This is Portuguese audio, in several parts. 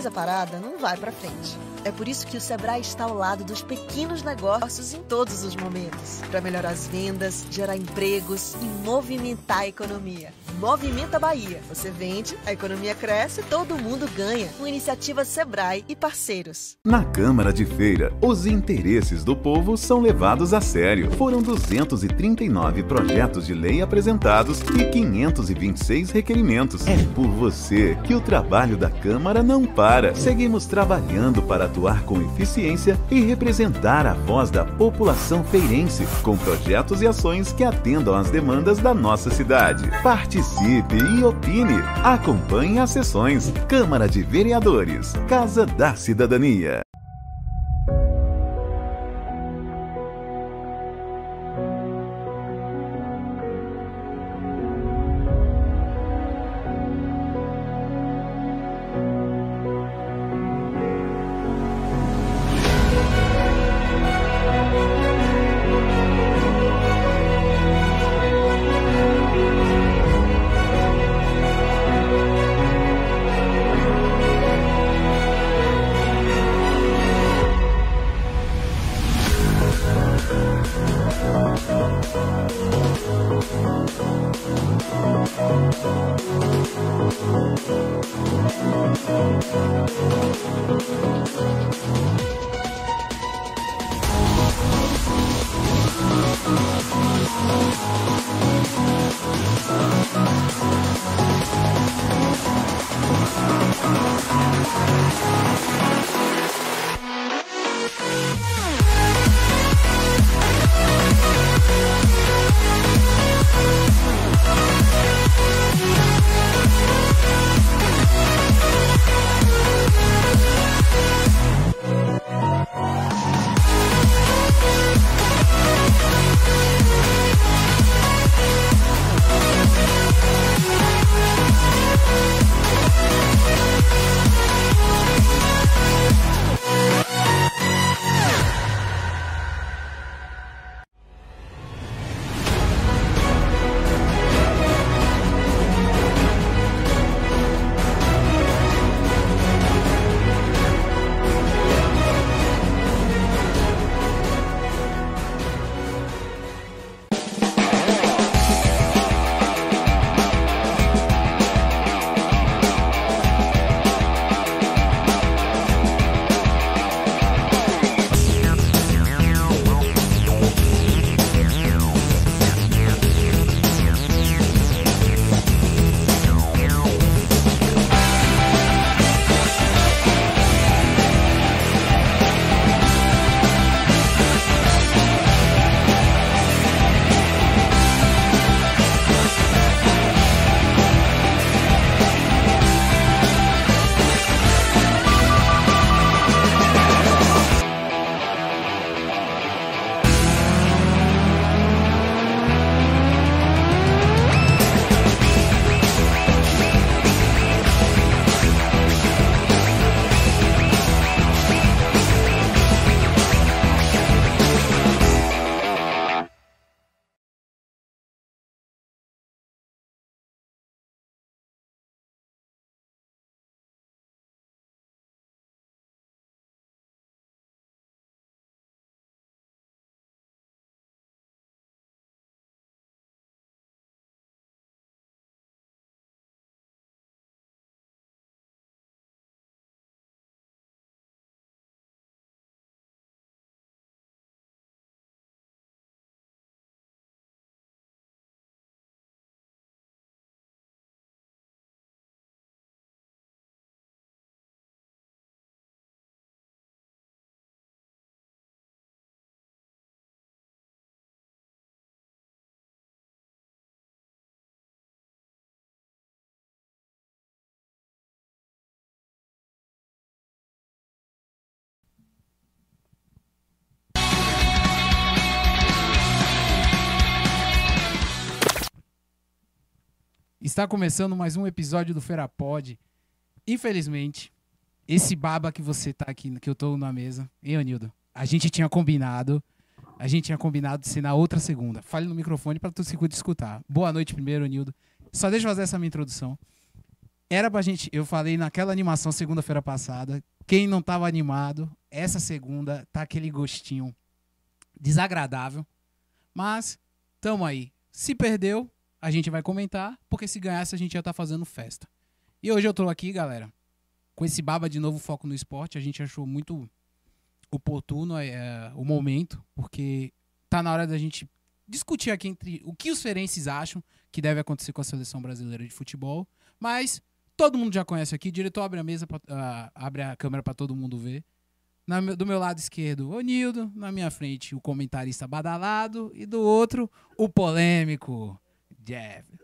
Mas a parada não vai para frente. É por isso que o Sebrae está ao lado dos pequenos negócios em todos os momentos, para melhorar as vendas, gerar empregos e movimentar a economia. Movimenta Bahia. Você vende, a economia cresce, todo mundo ganha. Com iniciativa Sebrae e parceiros. Na Câmara de Feira, os interesses do povo são levados a sério. Foram 239 projetos de lei apresentados e 526 requerimentos. É por você que o trabalho da Câmara não para. Seguimos trabalhando para atuar com eficiência e representar a voz da população feirense, com projetos e ações que atendam às demandas da nossa cidade. Participe e opine. Acompanhe as sessões. Câmara de Vereadores. Casa da Cidadania. Está começando mais um episódio do Feira Pod. Infelizmente, esse baba que você tá aqui, que eu tô na mesa, hein, Anildo? A gente tinha combinado, a gente tinha combinado de ser na outra segunda. Fale no microfone para tu se escutar. Boa noite primeiro, Anildo. Só deixa eu fazer essa minha introdução. Era pra gente. Eu falei naquela animação segunda-feira passada. Quem não tava animado, essa segunda tá aquele gostinho desagradável. Mas tamo aí. Se perdeu, a gente vai comentar, porque se ganhasse a gente já tá fazendo festa. E hoje eu tô aqui, galera, com esse baba de novo foco no esporte. A gente achou muito oportuno é, o momento, porque tá na hora da gente discutir aqui entre o que os ferenses acham que deve acontecer com a seleção brasileira de futebol. Mas todo mundo já conhece aqui. O diretor abre a mesa, pra, uh, abre a câmera para todo mundo ver. Na, do meu lado esquerdo, o Nildo. Na minha frente, o comentarista badalado. E do outro, o polêmico, Jeff.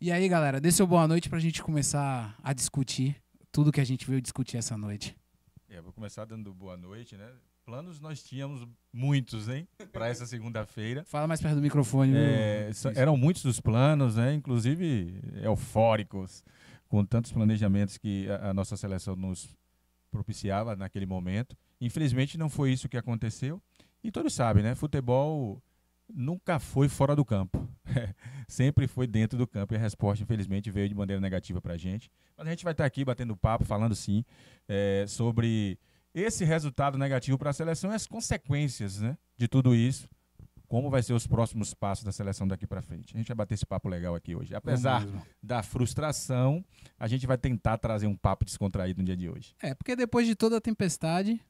E aí, galera, dê seu boa noite pra gente começar a discutir tudo que a gente veio discutir essa noite. É, vou começar dando boa noite, né? Planos nós tínhamos muitos, hein? Para essa segunda-feira. Fala mais perto do microfone. É, eram muitos dos planos, né? Inclusive eufóricos, com tantos planejamentos que a, a nossa seleção nos propiciava naquele momento. Infelizmente não foi isso que aconteceu. E todos sabem, né? Futebol nunca foi fora do campo. Sempre foi dentro do campo e a resposta, infelizmente, veio de maneira negativa para a gente. Mas a gente vai estar aqui batendo papo, falando sim é, sobre esse resultado negativo para a seleção e as consequências né, de tudo isso. Como vai ser os próximos passos da seleção daqui para frente? A gente vai bater esse papo legal aqui hoje. Apesar da frustração, a gente vai tentar trazer um papo descontraído no dia de hoje. É, porque depois de toda a tempestade,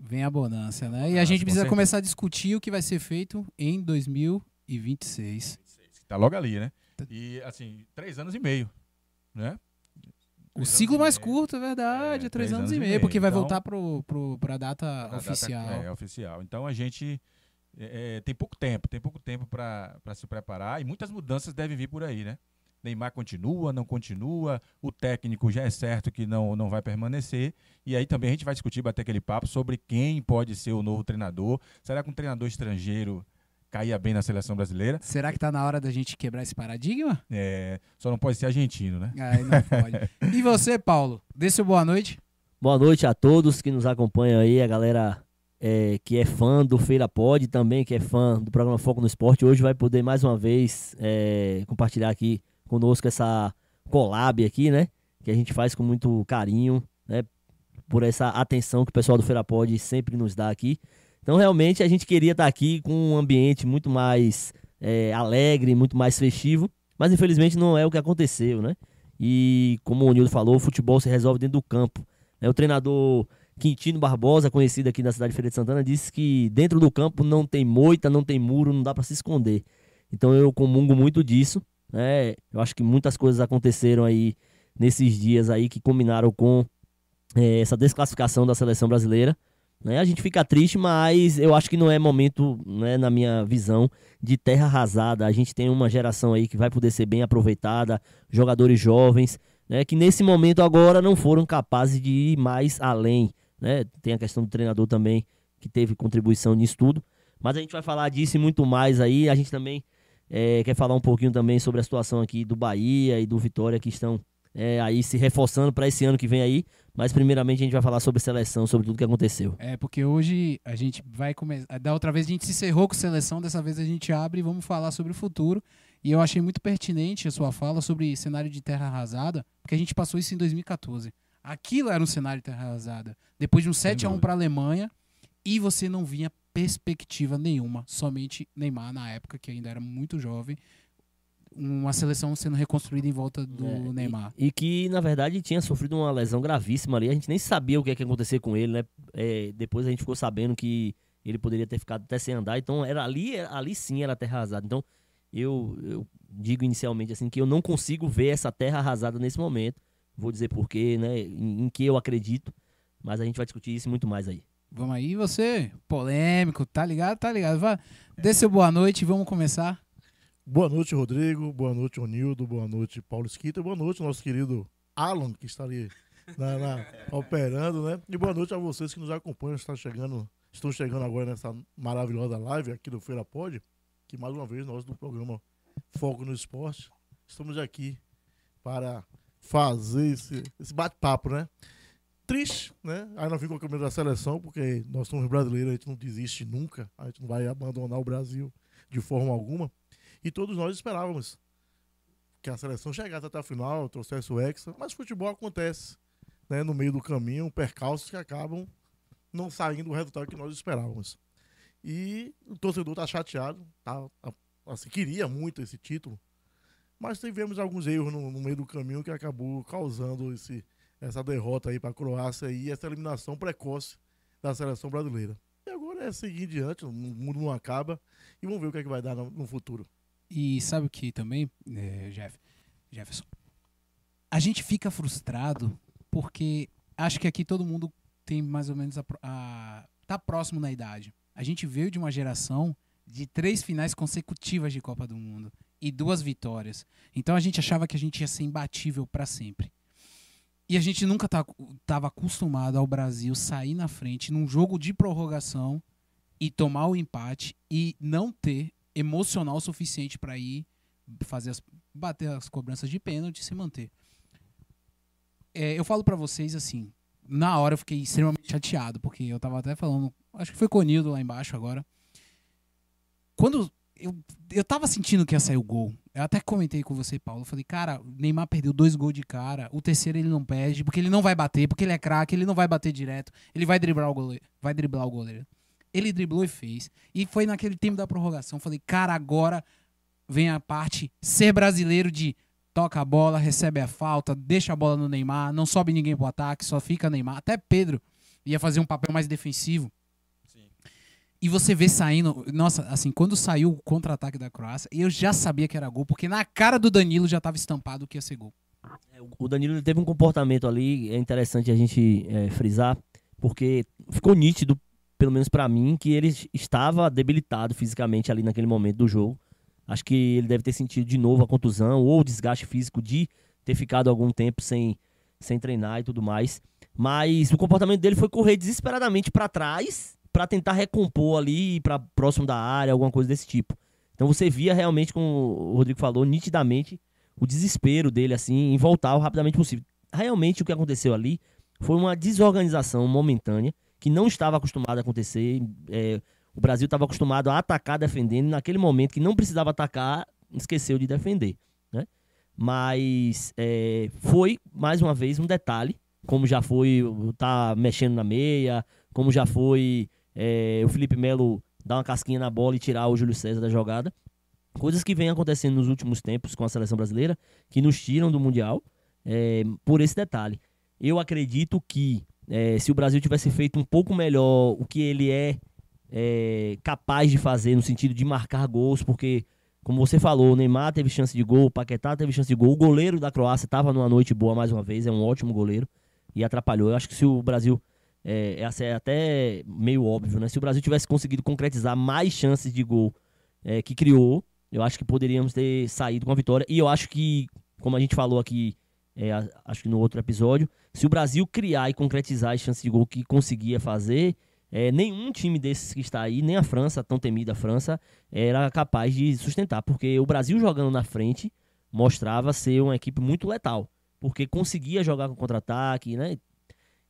vem a bonança, né? E a gente precisa começar a discutir o que vai ser feito em 2026. Tá logo ali, né? Tá. E, assim, três anos e meio, né? O ciclo mais curto, é verdade, é, três, três anos, anos, e meio, meio. porque então, vai voltar para a data oficial. Data, é, oficial. Então a gente é, é, tem pouco tempo, tem pouco tempo para se preparar e muitas mudanças devem vir por aí, né? Neymar continua, não continua, o técnico já é certo que não, não vai permanecer. E aí também a gente vai discutir, bater aquele papo sobre quem pode ser o novo treinador. Será que um treinador estrangeiro caía bem na seleção brasileira? Será que está na hora da gente quebrar esse paradigma? É, só não pode ser argentino, né? Aí não pode. e você, Paulo? Dê seu boa noite. Boa noite a todos que nos acompanham aí, a galera é, que é fã do Feira Pod, também que é fã do programa Foco no Esporte, hoje vai poder mais uma vez é, compartilhar aqui conosco essa collab aqui, né? Que a gente faz com muito carinho, né? Por essa atenção que o pessoal do Feira Pod sempre nos dá aqui. Então, realmente, a gente queria estar aqui com um ambiente muito mais é, alegre, muito mais festivo, mas infelizmente não é o que aconteceu, né? E como o Nildo falou, o futebol se resolve dentro do campo. É, o treinador Quintino Barbosa, conhecido aqui na cidade de Feira de Santana, disse que dentro do campo não tem moita, não tem muro, não dá para se esconder. Então eu comungo muito disso. Né? Eu acho que muitas coisas aconteceram aí nesses dias aí que combinaram com é, essa desclassificação da seleção brasileira. Né? A gente fica triste, mas eu acho que não é momento, né, na minha visão, de terra arrasada. A gente tem uma geração aí que vai poder ser bem aproveitada, jogadores jovens, né, que nesse momento agora não foram capazes de ir mais além. Né? Tem a questão do treinador também, que teve contribuição nisso tudo. Mas a gente vai falar disso e muito mais aí. A gente também é, quer falar um pouquinho também sobre a situação aqui do Bahia e do Vitória que estão é, aí se reforçando para esse ano que vem aí. Mas primeiramente a gente vai falar sobre seleção, sobre tudo que aconteceu. É, porque hoje a gente vai começar. Da outra vez a gente se encerrou com seleção, dessa vez a gente abre e vamos falar sobre o futuro. E eu achei muito pertinente a sua fala sobre cenário de terra arrasada, porque a gente passou isso em 2014. Aquilo era um cenário de terra arrasada. Depois de um 7 a 1 para a Alemanha, e você não vinha perspectiva nenhuma, somente Neymar na época que ainda era muito jovem, uma seleção sendo reconstruída em volta do é, Neymar. E, e, que, na verdade, tinha sofrido uma lesão gravíssima ali. A gente nem sabia o que ia acontecer com ele, né? É, depois a gente ficou sabendo que ele poderia ter ficado até sem andar. Então, era ali, ali sim era terra arrasada. Então, eu, eu digo inicialmente assim que eu não consigo ver essa terra arrasada nesse momento. Vou dizer porquê, né? Em, em que eu acredito. Mas a gente vai discutir isso muito mais aí. Vamos aí, você, polêmico, tá ligado? Tá ligado. Vá, dê seu boa noite, vamos começar. Boa noite, Rodrigo. Boa noite, Onildo. Boa noite, Paulo Esquita. Boa noite, nosso querido Alan, que está ali na, na, operando, né? E boa noite a vocês que nos acompanham, está chegando, estão chegando agora nessa maravilhosa live aqui do Feira Pod, que mais uma vez nós do programa Foco no Esporte estamos aqui para fazer esse, esse bate-papo, né? Triste, né? Aí ficamos com a camisa da seleção, porque nós somos brasileiros, a gente não desiste nunca, a gente não vai abandonar o Brasil de forma alguma. E todos nós esperávamos que a seleção chegasse até a final, trouxesse o Hexa, mas futebol acontece, né? No meio do caminho, percalços que acabam não saindo do resultado que nós esperávamos. E o torcedor tá chateado, tá, assim, queria muito esse título, mas tivemos alguns erros no, no meio do caminho que acabou causando esse, essa derrota aí para a Croácia e essa eliminação precoce da seleção brasileira. E agora é seguir em diante, o mundo não acaba e vamos ver o que, é que vai dar no, no futuro. E sabe o que também, é, Jeff, Jefferson? A gente fica frustrado porque acho que aqui todo mundo tem mais ou menos a, a tá próximo na idade. A gente veio de uma geração de três finais consecutivas de Copa do Mundo e duas vitórias. Então a gente achava que a gente ia ser imbatível para sempre. E a gente nunca estava acostumado ao Brasil sair na frente num jogo de prorrogação e tomar o empate e não ter emocional suficiente para ir fazer as, bater as cobranças de pênalti e se manter. É, eu falo para vocês assim, na hora eu fiquei extremamente chateado, porque eu tava até falando, acho que foi com o Nildo lá embaixo agora. Quando eu, eu tava sentindo que ia sair o gol. Eu até comentei com você, Paulo. Eu falei, cara, Neymar perdeu dois gols de cara. O terceiro ele não perde, porque ele não vai bater, porque ele é craque, ele não vai bater direto. Ele vai driblar o goleiro. Vai driblar o goleiro. Ele driblou e fez. E foi naquele tempo da prorrogação. Falei, cara, agora vem a parte ser brasileiro de toca a bola, recebe a falta, deixa a bola no Neymar, não sobe ninguém pro ataque, só fica Neymar. Até Pedro ia fazer um papel mais defensivo. E você vê saindo, nossa, assim, quando saiu o contra-ataque da Croácia, eu já sabia que era gol, porque na cara do Danilo já estava estampado que ia ser gol. É, o Danilo teve um comportamento ali, é interessante a gente é, frisar, porque ficou nítido pelo menos para mim, que ele estava debilitado fisicamente ali naquele momento do jogo. Acho que ele deve ter sentido de novo a contusão ou o desgaste físico de ter ficado algum tempo sem, sem treinar e tudo mais. Mas o comportamento dele foi correr desesperadamente para trás para tentar recompor ali para próximo da área, alguma coisa desse tipo. Então você via realmente, como o Rodrigo falou, nitidamente o desespero dele assim em voltar o rapidamente possível. Realmente o que aconteceu ali foi uma desorganização momentânea que não estava acostumado a acontecer. É, o Brasil estava acostumado a atacar defendendo, naquele momento que não precisava atacar, esqueceu de defender. Né? Mas é, foi, mais uma vez, um detalhe, como já foi tá mexendo na meia, como já foi é, o Felipe Melo dar uma casquinha na bola e tirar o Júlio César da jogada. Coisas que vêm acontecendo nos últimos tempos com a seleção brasileira, que nos tiram do Mundial é, por esse detalhe. Eu acredito que é, se o Brasil tivesse feito um pouco melhor o que ele é, é, capaz de fazer no sentido de marcar gols, porque, como você falou, o Neymar teve chance de gol, o Paquetá teve chance de gol, o goleiro da Croácia estava numa noite boa mais uma vez, é um ótimo goleiro e atrapalhou. Eu acho que se o Brasil, é, é até meio óbvio, né? Se o Brasil tivesse conseguido concretizar mais chances de gol é, que criou, eu acho que poderíamos ter saído com a vitória. E eu acho que, como a gente falou aqui é, acho que no outro episódio, se o Brasil criar e concretizar as chances de gol que conseguia fazer, é, nenhum time desses que está aí, nem a França, tão temida França, era capaz de sustentar, porque o Brasil jogando na frente mostrava ser uma equipe muito letal, porque conseguia jogar com contra-ataque, né?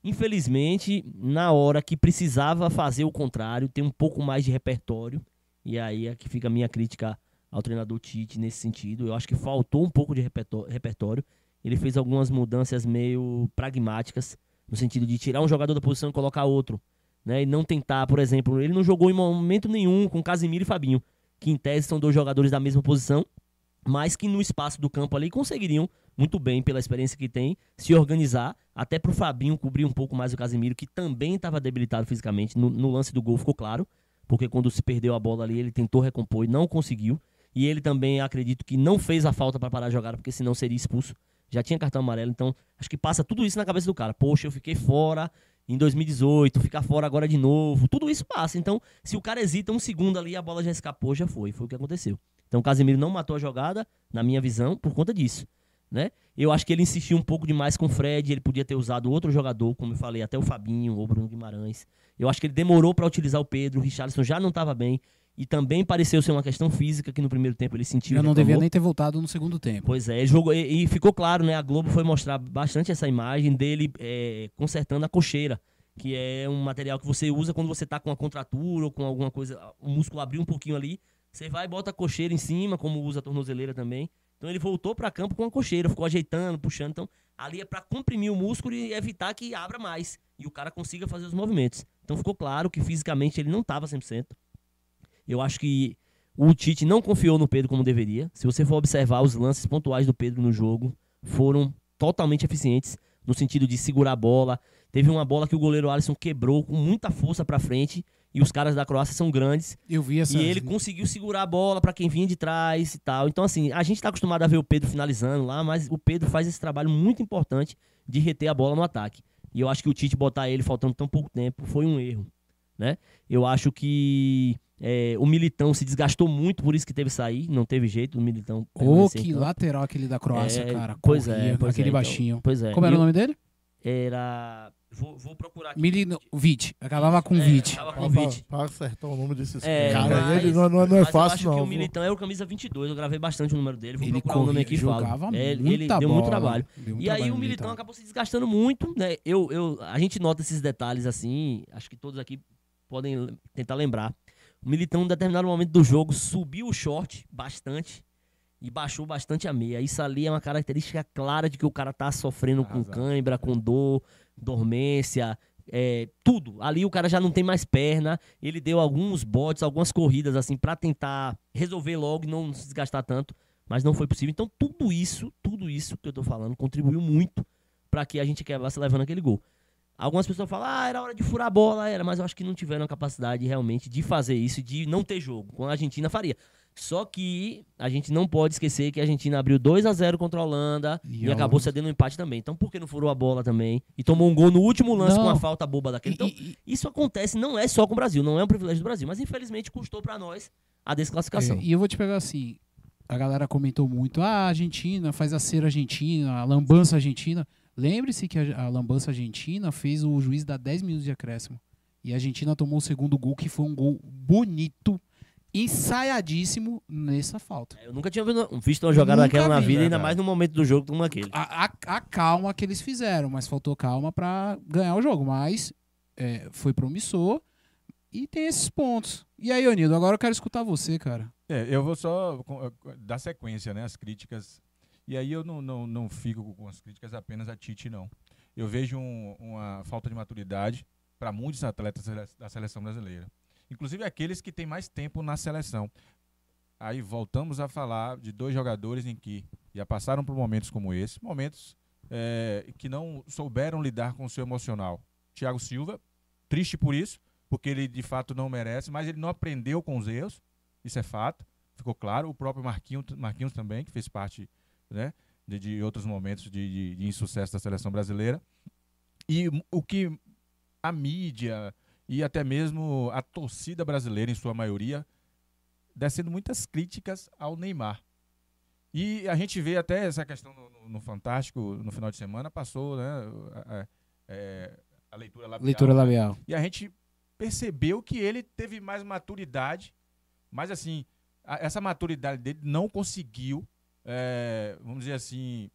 Infelizmente, na hora que precisava fazer o contrário, ter um pouco mais de repertório, e aí é que fica a minha crítica ao treinador Tite nesse sentido. Eu acho que faltou um pouco de repertório ele fez algumas mudanças meio pragmáticas, no sentido de tirar um jogador da posição e colocar outro. Né? E não tentar, por exemplo, ele não jogou em momento nenhum com Casimiro e Fabinho, que em tese são dois jogadores da mesma posição, mas que no espaço do campo ali conseguiriam muito bem, pela experiência que tem, se organizar, até para o Fabinho cobrir um pouco mais o Casimiro, que também estava debilitado fisicamente. No, no, lance do gol ficou claro, porque quando se perdeu a bola ali, ele tentou recompor e não conseguiu. E ele também, acredito que não fez a falta para parar a jogada, porque senão seria expulso já tinha cartão amarelo, então acho que passa tudo isso na cabeça do cara. Poxa, eu fiquei fora em 2018, ficar fora agora de novo, tudo isso passa. Então, se o cara hesita um segundo ali, a bola já escapou, já foi, foi o que aconteceu. Então, o Casemiro não matou a jogada, na minha visão, por conta disso, né? Eu acho que ele insistiu um pouco demais com o Fred, ele podia ter usado outro jogador, como eu falei, até o Fabinho ou o Bruno Guimarães. Eu acho que ele demorou para utilizar o Pedro, o Richarlison já não estava bem. E também pareceu ser uma questão física que no primeiro tempo ele sentiu. Eu não devia nem ter voltado no segundo tempo. Pois é, jogou, e, e, ficou claro, né? A Globo foi mostrar bastante essa imagem dele é, consertando a cocheira, que é um material que você usa quando você tá com uma contratura ou com alguma coisa, o músculo abriu um pouquinho ali. Você vai e bota a cocheira em cima, como usa a tornozeleira também, Então ele voltou para campo com a cocheira, ficou ajeitando, puxando. Então ali é para comprimir o músculo e evitar que abra mais e o cara consiga fazer os movimentos. Então ficou claro que fisicamente ele não estava 100%. Eu acho que o Tite não confiou no Pedro como deveria. Se você for observar os lances pontuais do Pedro no jogo, foram totalmente eficientes no sentido de segurar a bola. Teve uma bola que o goleiro Alisson quebrou com muita força para frente e os caras da Croácia são grandes. Eu vi essa. E ele conseguiu segurar a bola para quem vinha de trás e tal. Então, assim, a gente tá acostumado a ver o Pedro finalizando lá, mas o Pedro faz esse trabalho muito importante de reter a bola no ataque. E eu acho que o Tite botar ele faltando tão pouco tempo foi um erro, né? Eu acho que é, o Militão se desgastou muito, por isso que teve que sair. Não teve jeito, o Militão. Ô, em que campo. lateral aquele da Croácia, É, cara. Pois Corria, é, pois aquele é, então, baixinho. pois é. Como era o nome dele? Era. Vou, vou procurar aqui. Milino... Vit. Acabava com É, Vit. acaba com Pra, Vite. pra acertar o nome desses É, caras aí, mas- ele não, não, não é mas eu fácil, acho não. que o? Militão era o camisa 22. Eu gravei bastante o número dele. Vou Ele procurar o nome aqui e falo. É, ele deu muito trabalho. Deu muito E aí trabalho o no Militão acabou se desgastando muito, né? Eu, eu, a gente nota esses detalhes assim, acho que todos aqui podem tentar lembrar. O Militão, em determinado momento do jogo, subiu o short bastante e baixou bastante a meia. Isso ali é uma característica clara de que o cara tá sofrendo com Arrasado. cãibra, com dor, dormência, é, tudo. Ali o cara já não tem mais perna. Ele deu alguns botes, algumas corridas assim pra tentar resolver logo e não se desgastar tanto, mas não foi possível. Então tudo isso, tudo isso que eu tô falando contribuiu muito pra que a gente acabasse levando aquele gol. Algumas pessoas falam, ah, era hora de furar a bola, era, mas eu acho que não tiveram a capacidade realmente de fazer isso, de não ter jogo. Com a Argentina faria. Só que a gente não pode esquecer que a Argentina abriu 2 a 0 contra a Holanda E e, a acabou Holanda- cedendo um empate também. Então por que não furou a bola também? E tomou um gol no último lance Não. com uma falta boba daquele. Então E- e- isso acontece, não é só com o Brasil, não é um privilégio do Brasil, mas infelizmente custou pra nós a desclassificação. É, e eu vou te pegar assim. A galera comentou muito: ah, a Argentina faz a cera argentina, a lambança argentina. Lembre-se que a, a lambança argentina fez o juiz dar 10 minutos de acréscimo. E a Argentina tomou o segundo gol, que foi um gol bonito, ensaiadíssimo nessa falta. Eu nunca tinha visto- uma jogada Nunca daquela na vi, vida, ainda verdade. mais no momento do jogo como aquele. A, a- a calma que eles fizeram, mas faltou calma pra ganhar o jogo. Mas é, foi promissor e tem esses pontos. E aí, Onildo, agora eu quero escutar você, cara. É, eu vou só eh, dar sequência, né? As críticas. E aí eu não, não, não fico com as críticas apenas a Tite, não. Eu vejo um- uma falta de maturidade para muitos atletas da seleção brasileira. Inclusive aqueles que têm mais tempo na seleção. Aí voltamos a falar de dois jogadores em que já passaram por momentos como esse, momentos eh, que não souberam lidar com o seu emocional. Thiago Silva, triste por isso, porque ele de fato não merece, mas ele não aprendeu com os erros, isso é fato, ficou claro. O próprio Marquinhos, Marquinhos também, que fez parte né, de, de outros momentos de, de, de insucesso da seleção brasileira. E o que a mídia e até mesmo a torcida brasileira, em sua maioria, descendo muitas críticas ao Neymar. E a gente vê até essa questão no, no- Fantástico, no final de semana, passou né, a, a- é, a leitura labial. Leitura labial. E a gente percebeu que ele teve mais maturidade, mas assim, a- essa maturidade dele não conseguiu, é, vamos dizer assim,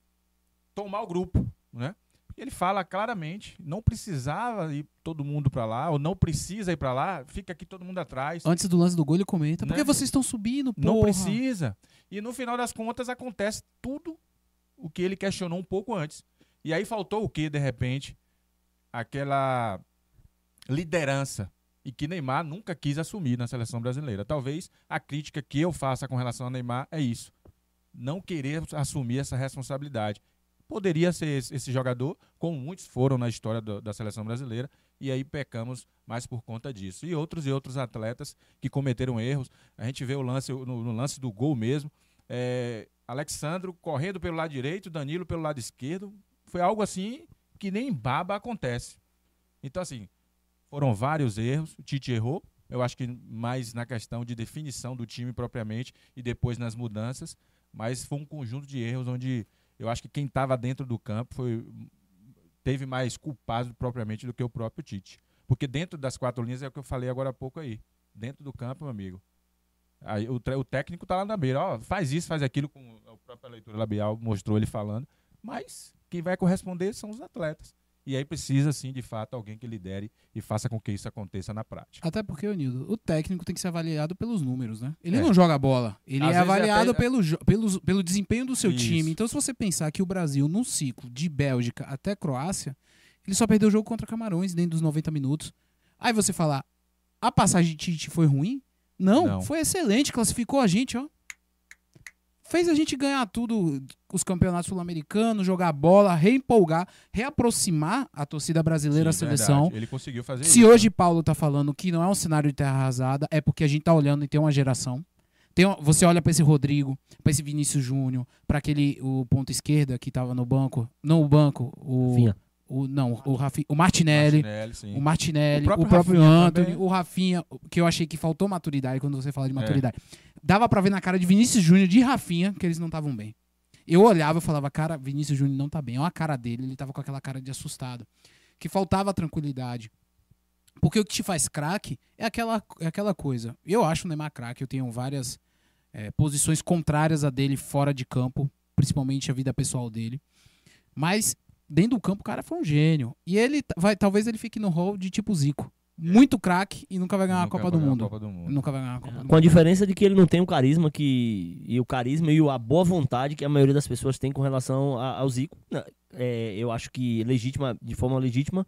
tomar o grupo, né? Ele fala claramente, não precisava ir todo mundo pra lá, ou não precisa ir pra lá, fica aqui todo mundo atrás. Antes do lance do gol, ele comenta: Por Né? que vocês estão subindo, porra? Não precisa. E no final das contas acontece tudo o que ele questionou um pouco antes. E aí faltou o que, de repente? Aquela liderança. E que Neymar nunca quis assumir na seleção brasileira. Talvez a crítica que eu faça com relação a Neymar é isso. Não querer assumir essa responsabilidade. Poderia ser esse, esse jogador, como muitos foram na história do- da seleção brasileira, e aí pecamos mais por conta disso. E outros e outros atletas que cometeram erros. A gente vê o lance no, no lance do gol mesmo. É, Alexandro correndo pelo lado direito, Danilo pelo lado esquerdo. Foi algo assim que nem em baba acontece. Então, assim, foram vários erros. O Tite errou. Eu acho que mais na questão de definição do time propriamente e depois nas mudanças. Mas foi um conjunto de erros onde eu acho que quem estava dentro do campo foi teve mais culpado propriamente do que o próprio Tite. Porque dentro das quatro linhas é o que eu falei agora há pouco aí. Dentro do campo, meu amigo. Aí, o, o técnico tá lá na beira, ó, faz isso, faz aquilo, com a própria leitura labial mostrou ele falando. Mas quem vai corresponder são os atletas. E aí precisa, sim, de fato, alguém que lidere e faça com que isso aconteça na prática. Até porque, Nildo, o técnico tem que ser avaliado pelos números, né? Ele É. não joga bola. Ele Às é vezes avaliado até- pelo, pelo, pelo desempenho do seu Isso. time. Então, se você pensar que o Brasil, num ciclo de Bélgica até Croácia, ele só perdeu o jogo contra Camarões dentro dos 90 minutos. Aí você falar, a passagem de Tite foi ruim? Não, Não. foi excelente. Classificou a gente, ó. Fez a gente ganhar tudo, os campeonatos sul-americanos, jogar bola, reempolgar, reaproximar a torcida brasileira à Sim, seleção. verdade. Ele conseguiu fazer isso. Se hoje Paulo tá falando que não é um cenário de terra arrasada, é porque a gente tá olhando e tem uma geração. Tem, você olha pra esse Rodrigo, pra esse Vinícius Júnior, pra aquele o ponto esquerda que tava no banco, não o banco, o Rafinha. O não, o Rafi, o Martinelli, Martinelli, o Martinelli, O o próprio próprio, Rafinha Anthony, também. o Rafinha, que eu achei que faltou maturidade quando você fala de É. maturidade. Dava pra ver na cara de Vinícius Júnior, de Rafinha, que eles não estavam bem. Eu olhava e falava, cara, Vinícius Júnior não tá bem. Olha a cara dele, ele tava com aquela cara de assustado. Que faltava tranquilidade. Porque o que te faz craque é aquela, é aquela coisa. Eu acho o Neymar craque, eu tenho várias é, posições contrárias a dele fora de campo, principalmente a vida pessoal dele. Mas dentro do campo o cara foi um gênio. E ele vai, talvez ele fique no rol de tipo Zico. Muito craque e nunca vai ganhar Nunca a Copa vai do ganhar a Mundo. Copa do Mundo. Nunca vai ganhar a Copa do Com a Mundo. diferença de que ele não tem o carisma que. E o carisma e a boa vontade que a maioria das pessoas tem com relação a- ao Zico. É, eu acho que legítima, de forma legítima,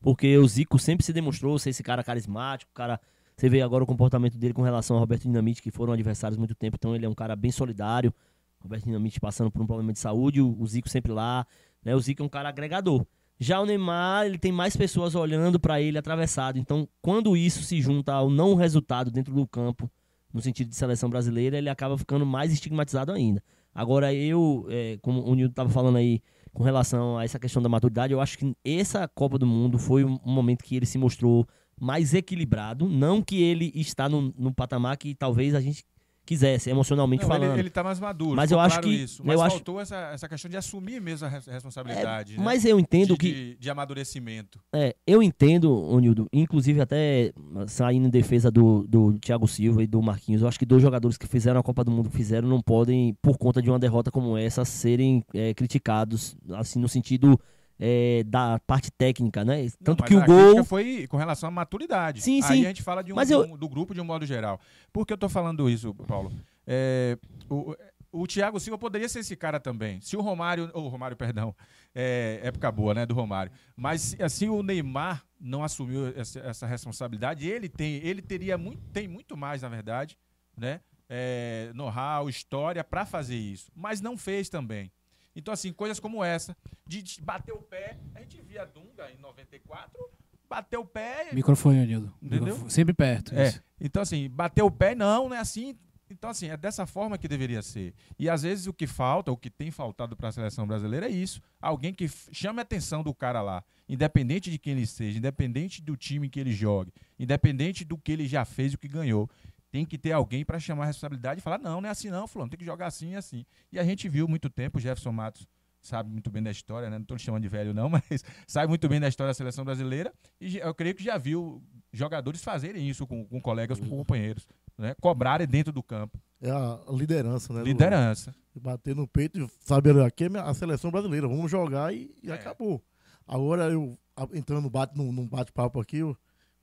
porque o Zico sempre se demonstrou ser esse cara carismático, cara. Você vê agora o comportamento dele com relação ao Roberto Dinamite, que foram adversários há muito tempo, então ele é um cara bem solidário. Roberto Dinamite passando por um problema de saúde, o Zico sempre lá. Né? O Zico é um cara agregador. Já o Neymar, ele tem mais pessoas olhando pra ele atravessado. Então, quando isso se junta ao não resultado dentro do campo, no sentido de seleção brasileira, ele acaba ficando mais estigmatizado ainda. Agora, eu, é, como o Nildo estava falando aí, com relação a essa questão da maturidade, eu acho que essa Copa do Mundo foi um momento que ele se mostrou mais equilibrado. Não que ele está no, no patamar que talvez a gente quisesse, emocionalmente Não, falando. ele, ele tá mais maduro. Mas eu acho claro que- Isso, eu mas acho- faltou essa, essa questão de assumir mesmo a res- responsabilidade. É, né? Mas eu entendo de, que. de, de amadurecimento. É, eu entendo, ô Nildo, inclusive até saindo em defesa do, do Thiago Silva e do Marquinhos, eu acho que dois jogadores que fizeram a Copa do Mundo fizeram não podem, por conta de uma derrota como essa, serem é, criticados, assim, no sentido é, da parte técnica, né? Tanto Não, que o gol. foi com relação à maturidade. Sim, Aí sim. a gente fala de um, eu- um- do grupo de um modo geral. Por que eu tô falando isso, Paulo? É, o, o Thiago Silva poderia ser esse cara também. Se o Romário, ou Romário, perdão, é, época boa, né, do Romário. Mas assim o Neymar não assumiu essa, essa responsabilidade, ele tem, ele teria muito, tem muito mais, na verdade, né? É, know-how, história para fazer isso, mas não fez também. Então, assim, coisas como essa, de de bater o pé, a gente via Dunga em 94, bateu o pé. Microfone, Nildo. Entendeu? Microfone, Sempre perto. É, isso. então, assim, bater o pé, não, não é assim. Então, assim, é dessa forma que deveria ser. E às vezes o que falta, o que tem faltado para a seleção brasileira é isso. Alguém que chame a atenção do cara lá, independente de quem ele seja, independente do time que ele jogue, independente do que ele já fez e o que ganhou. Tem que ter alguém para chamar a responsabilidade e falar: não, não é assim, não, Fulano, tem que jogar assim e assim. E a gente viu muito tempo, o Jefferson Matos sabe muito bem da história, né? Não estou chamando de velho, não, mas sabe muito bem da história da seleção brasileira. E eu creio que já viu jogadores fazerem isso com, com colegas, com companheiros, né? Cobrarem dentro do campo. É a liderança, né? do- Liderança. Bater no peito e saber aqui é a seleção brasileira. Vamos jogar e, e É. acabou. Agora eu entrando no bate, num, num bate-papo aqui, eu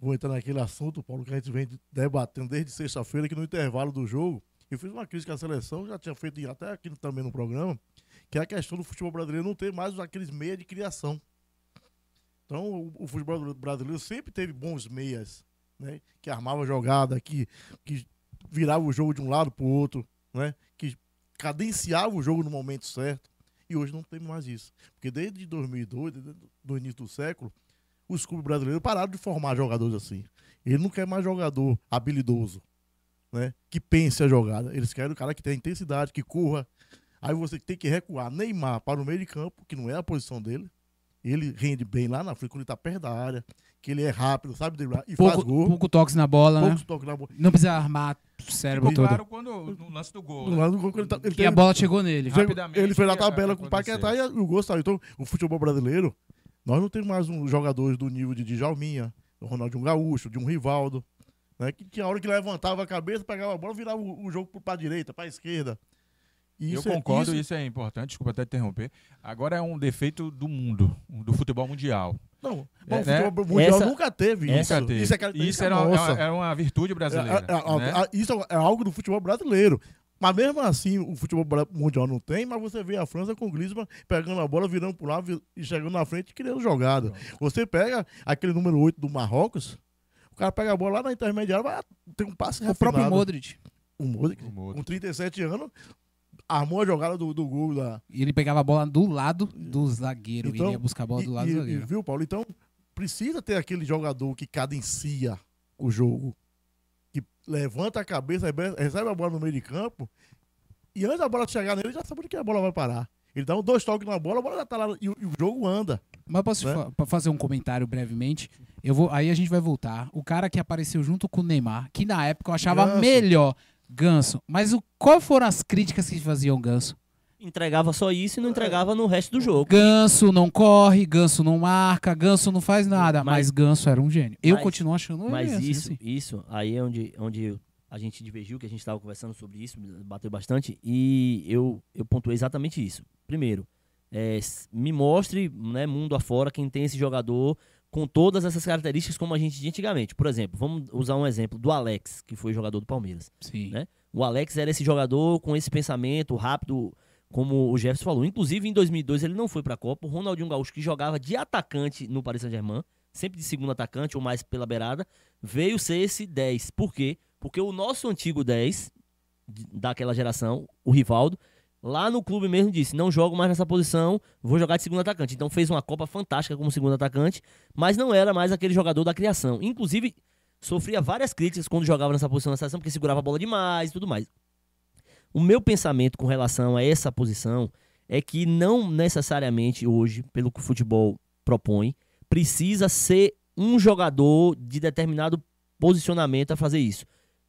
vou entrar naquele assunto, Paulo, que a gente vem debatendo desde sexta-feira, que no intervalo do jogo, eu fiz uma crítica à seleção, já tinha feito até aqui também no programa, que é a questão do futebol brasileiro não ter mais aqueles meias de criação. Então, o, o futebol brasileiro sempre teve bons meias, né? Que armava jogada, que, que virava o jogo de um lado para o outro, né? Que cadenciava o jogo no momento certo. E hoje não tem mais isso. Porque desde 2002, desde do início do século, os clubes brasileiros pararam de formar jogadores assim. Ele não quer mais jogador habilidoso, né? Que pense a jogada. Eles querem o cara que tenha intensidade, que corra. Aí você tem que recuar Neymar para o meio de campo, que não é a posição dele. Ele rende bem lá na frente, quando ele tá perto da área, que ele é rápido, sabe driblar e faz Pouco, gol. pouco toques na bola, né? Poucos toques na bola. Não precisa armar o cérebro todo. claro quando, no lance do gol. Do né? lado do gol, ele tá- ele Que tem- a bola chegou nele. Rapidamente Ele fez na ia tabela com o. Paquetá e o gol saiu. Então, o futebol brasileiro, nós não temos mais um jogadores do nível de Djalminha, do Ronaldinho Gaúcho, de um Rivaldo, né? Que tinha hora que levantava a cabeça, pegava a bola, virava o, o jogo para a direita, para a esquerda. E Eu isso é- concordo, isso- isso é importante, desculpa até interromper. Agora é um defeito do mundo, do futebol mundial. Não, É, o né? futebol mundial Essa- nunca teve essa- isso. Nunca teve. Isso é Isso era, uma- nossa. era uma virtude brasileira. É, é, é, né? é, Isso é algo do futebol brasileiro. Mas mesmo assim, o futebol mundial não tem, mas você vê a França com o Griezmann pegando a bola, virando pro lado vi- e chegando na frente e criando jogada. Você pega aquele número 8 do Marrocos, o cara pega a bola lá na intermediária, vai tem um passe O próprio. Modric. O Modric, O Modric. com 37 anos, armou a jogada do, do gol da, E ele pegava a bola do lado do zagueiro. Então, ele ia buscar a bola E- do lado e- do e zagueiro. viu, Paulo? Então, precisa ter aquele jogador que cadencia o jogo, levanta a cabeça, recebe a bola no meio de campo, e antes da bola chegar nele, ele já sabe onde que a bola vai parar. Ele dá um dois toques na bola, a bola já tá lá e, o- jogo anda. Mas posso né? fa- fazer um comentário brevemente? Eu vou, aí a gente vai voltar. O cara que apareceu junto com o Neymar, que na época eu achava Ganso. melhor Ganso. Mas o, qual foram as críticas que faziam Ganso? Entregava só isso e não entregava no resto do jogo. Ganso não corre, Ganso não marca, Ganso não faz nada. Mas, Mas- Ganso era um gênio. Eu Mas- continuo achando ele Mas assim, isso, assim. isso, aí é onde, onde a gente divergiu, que a gente estava conversando sobre isso, bateu bastante, e eu, eu pontuei exatamente isso. Primeiro, é, me mostre, né, mundo afora, quem tem esse jogador com todas essas características como a gente tinha antigamente. Por exemplo, vamos usar um exemplo do Alex, que foi jogador do Palmeiras. Sim. né? O Alex era esse jogador com esse pensamento rápido, como o Jefferson falou. Inclusive, em 2002, ele não foi para a Copa. O Ronaldinho Gaúcho, que jogava de atacante no Paris Saint-Germain, sempre de segundo atacante ou mais pela beirada, veio ser esse 10. Por quê? Porque o nosso antigo 10, de- daquela geração, o Rivaldo, lá no clube mesmo disse: não jogo mais nessa posição, vou jogar de segundo atacante. Então fez uma Copa fantástica como segundo atacante, mas não era mais aquele jogador da criação. Inclusive, sofria várias críticas quando jogava nessa posição na seleção, porque segurava a bola demais e tudo mais. O meu pensamento com relação a essa posição é que não necessariamente hoje, pelo que o futebol propõe, precisa ser um jogador de determinado posicionamento a fazer isso.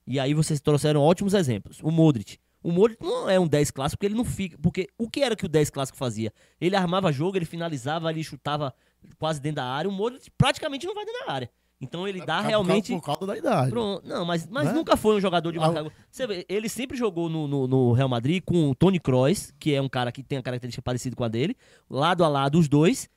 E aí vocês trouxeram ótimos exemplos. O Modric. O Modric não é um 10 clássico porque ele não fica. Porque o que era que o 10 clássico fazia? Ele armava jogo, ele finalizava, ele chutava quase dentro da área. O Modric praticamente não vai dentro da área. Então ele dá Por realmente. causa- Por causa da idade. Pronto. Não, mas, mas Né? nunca foi um jogador de marcar. Você vê, ele sempre jogou no, no, no Real Madrid com o Tony Kroos, que é um cara que tem a característica parecida com a dele, lado a lado os dois.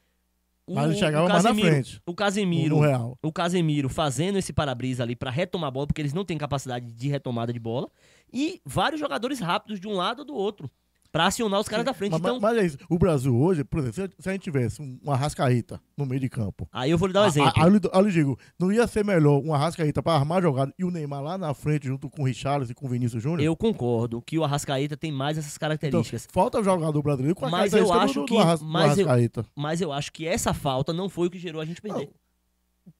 O, Mas ele chegava o mais na Casemiro- frente. O Casemiro, no Real. o Casemiro fazendo esse para-brisa ali pra retomar a bola, porque eles não têm capacidade de retomada de bola, e vários jogadores rápidos de um lado ou do outro, pra acionar os caras da frente. Mas, Então, mas é isso. O Brasil hoje, por exemplo, se- a gente tivesse um- uma Rascaíta no meio de campo. aí eu vou lhe dar um a- exemplo. Aí eu lhe- aí eu lhe digo, não ia ser melhor uma Rascaíta para armar jogada e o Neymar lá na frente, junto com o Richarlison e com o Vinícius Júnior? Eu concordo que o Arrascaeta tem mais essas Então, características. falta jogador brasileiro com a Mas eu acho do, que- do, Arras- mas eu- Arrascaeta. Mas eu acho que essa falta não foi o que gerou a gente perder. Não.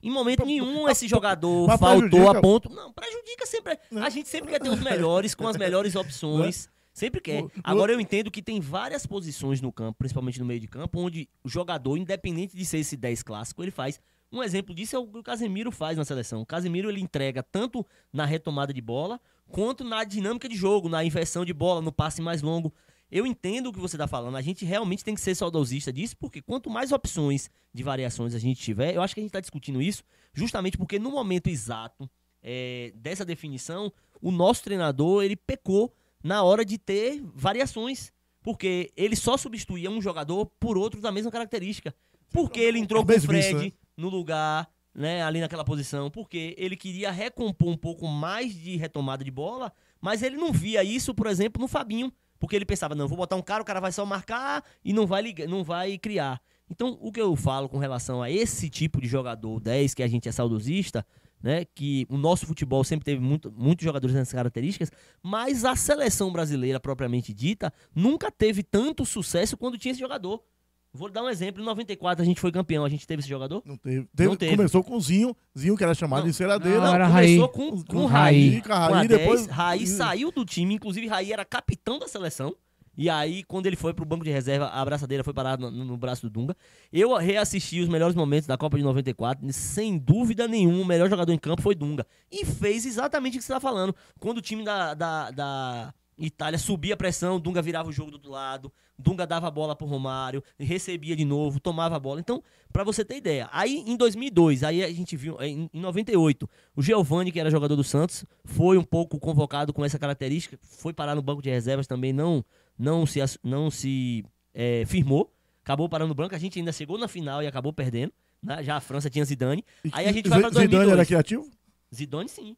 Em momento Pra- nenhum pra- esse jogador faltou a ponto. Não, prejudica sempre. Né? A gente sempre quer ter os melhores, com as melhores opções. Sempre quer. Agora eu entendo que tem várias posições no campo, principalmente no meio de campo, onde o jogador, independente de ser esse 10 clássico, ele faz. Um exemplo disso é o que o Casemiro faz na seleção. O Casemiro ele entrega tanto na retomada de bola, quanto na dinâmica de jogo, na inversão de bola, no passe mais longo. Eu entendo o que você está falando. A gente realmente tem que ser saudosista disso, porque quanto mais opções de variações a gente tiver, eu acho que a gente está discutindo isso justamente porque no momento exato é, dessa definição, o nosso treinador ele pecou na hora de ter variações. Porque ele só substituía um jogador por outro da mesma característica. Porque ele entrou A com o Fred né? no lugar, né, ali naquela posição. Porque ele queria recompor um pouco mais de retomada de bola, mas ele não via isso, por exemplo, no Fabinho. Porque ele pensava, não, vou botar um cara, o cara vai só marcar e não vai, ligar, não vai criar. Então, o que eu falo com relação a esse tipo de jogador 10, que a gente é saudosista, né? Que o nosso futebol sempre teve muito, muitos jogadores nessas características, mas a seleção brasileira, propriamente dita, nunca teve tanto sucesso quando tinha esse jogador. Vou dar um exemplo. Em 94 a gente foi campeão, a gente teve esse jogador? Não teve. Teve- Não teve. Começou com o Zinho, Zinho que era chamado Não. de enceradeira. Não, era começou Raí. com, com, Com Raí. Raí. Com Raí, 10, depois- Raí saiu do time, inclusive Raí era capitão da seleção. E aí, quando ele foi pro banco de reserva, a abraçadeira foi parada no, no braço do Dunga. Eu reassisti os melhores momentos da Copa de 94, e, sem dúvida nenhuma, o melhor jogador em campo foi Dunga. E fez exatamente o que você tá falando. Quando o time da, da, da, Itália subia a pressão, Dunga virava o jogo do outro lado, Dunga dava a bola pro Romário, recebia de novo, tomava a bola. Então, pra você ter ideia. Aí em 2002, aí a gente viu em em 98, o Giovani, que era jogador do Santos, foi um pouco convocado com essa característica, foi parar no banco de reservas também, não não se não se eh, firmou, acabou parando no banco, a gente ainda chegou na final e acabou perdendo. né? Já a França tinha Zidane. E- Aí a gente vai pra Zidane 2002. era criativo? Zidane sim.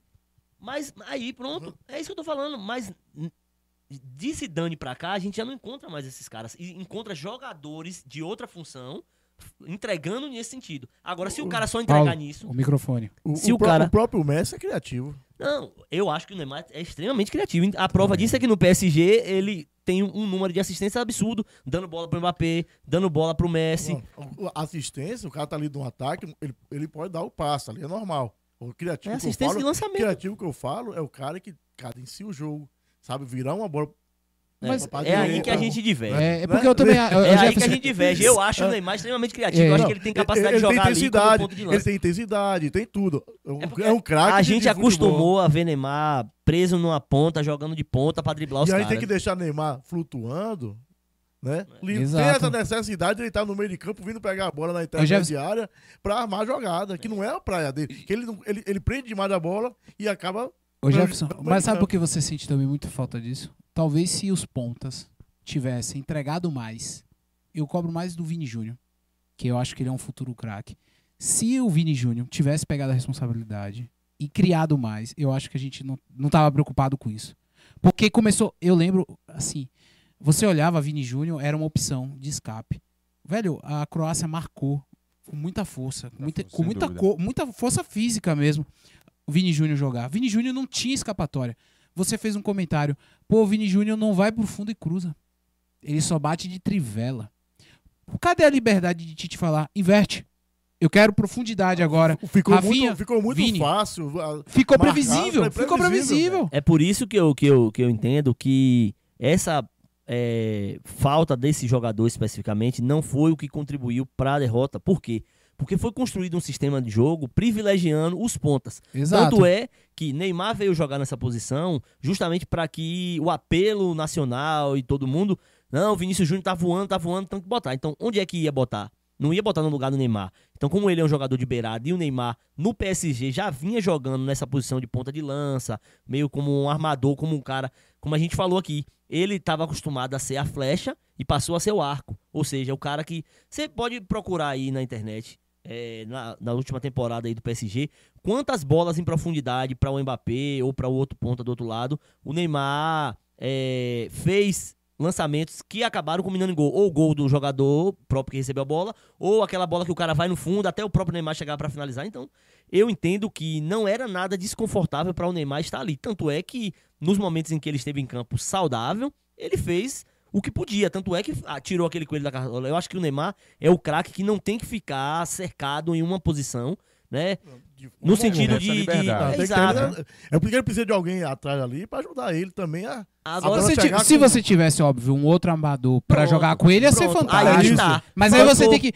Mas aí, pronto. É isso que eu tô falando. Mas de Zidane pra cá, a gente já não encontra mais esses caras. E encontra jogadores de outra função entregando nesse sentido. Agora, se o cara só entregar Paulo, nisso. o microfone. O, Se o pró- cara- o próprio Messi é criativo. Não, eu acho que o Neymar é extremamente criativo. A prova disso é que no PSG ele tem um, um número de assistência absurdo, dando bola pro Mbappé, dando bola pro Messi. Não, assistência, o cara tá ali no ataque, ele, ele pode dar o passo ali, é normal. O criativo É que eu assistência falo, de lançamento. criativo que eu falo é o cara que cadencia o jogo, sabe virar uma bola. Mas pra É aí que a gente diverge. É, é porque eu também. eu- É eu aí já que a gente diverge. Eu acho o Neymar extremamente criativo. É. Eu acho que ele tem capacidade ele, de jogar ali como intensidade, ponto de ele lança. tem intensidade, tem tudo. É um, É é um craque. A gente de futebol. acostumou a ver Neymar preso numa ponta, jogando de ponta pra driblar os E aí caras. tem que deixar Neymar flutuando, né? Tem essa necessidade de ele estar no meio de campo vindo pegar a bola na Eu já- intermediária pra armar a jogada, que não é a praia dele. Que ele, não- ele, ele prende demais a bola e acaba. Ô, Jefferson, mas sabe por que você sente também muito falta disso? Talvez se os pontas tivessem entregado mais, eu cobro mais do Vini Júnior, que eu acho que ele é um futuro craque. Se o Vini Júnior tivesse pegado a responsabilidade e criado mais, eu acho que a gente não, não tava preocupado com isso. Porque começou, eu lembro, assim, você olhava Vini Júnior, era uma opção de escape. Velho, a Croácia marcou com muita força, com muita, força, com muita, dúvida. co- muita força física mesmo. O Vini Júnior jogar. Vini Júnior não tinha escapatória. Você fez um comentário, pô, o Vini Júnior não vai pro fundo e cruza. Ele só bate de trivela. Cadê a liberdade de Tite falar? Inverte. Eu quero profundidade agora. Ficou Rafinha, muito, ficou muito Vini. fácil. Ficou Marcado, previsível. é Ficou previsível, previsível. É por isso que eu, que eu, que eu entendo que essa é, falta desse jogador especificamente não foi o que contribuiu para a derrota. Por quê? Porque foi construído um sistema de jogo privilegiando os pontas. Exato. Tanto é que Neymar veio jogar nessa posição justamente para que o apelo nacional e todo mundo. Não, Vinícius Júnior tá voando, tá voando, tem que botar. Então, onde é que ia botar? Não ia botar no lugar do Neymar. Então, como ele é um jogador de beirada e o Neymar no PSG já vinha jogando nessa posição de ponta de lança, meio como um armador, como um cara, como a gente falou aqui, ele estava acostumado a ser a flecha e passou a ser o arco. Ou seja, o cara que. Você pode procurar aí na internet é, na, na última temporada aí do PSG, quantas bolas em profundidade para o Mbappé ou para o outro ponta do outro lado, o Neymar é, fez lançamentos que acabaram combinando em gol. Ou gol do jogador próprio que recebeu a bola, ou aquela bola que o cara vai no fundo, até o próprio Neymar chegar para finalizar. Então, eu entendo que não era nada desconfortável para o Neymar estar ali. Tanto é que nos momentos em que ele esteve em campo saudável, ele fez o que podia. Tanto é que ah, tirou aquele coelho da cartola. Eu acho que o Neymar é o craque que não tem que ficar cercado em uma posição, né? No sentido de. de-. Não, que exato. ter- é porque ele precisa de alguém atrás ali pra ajudar ele também a. Agora, Se, se com- você tivesse, óbvio, um outro armador pra Pronto, jogar com ele, ia ser pronto. fantástico. Aí tá. Mas aí você tem que.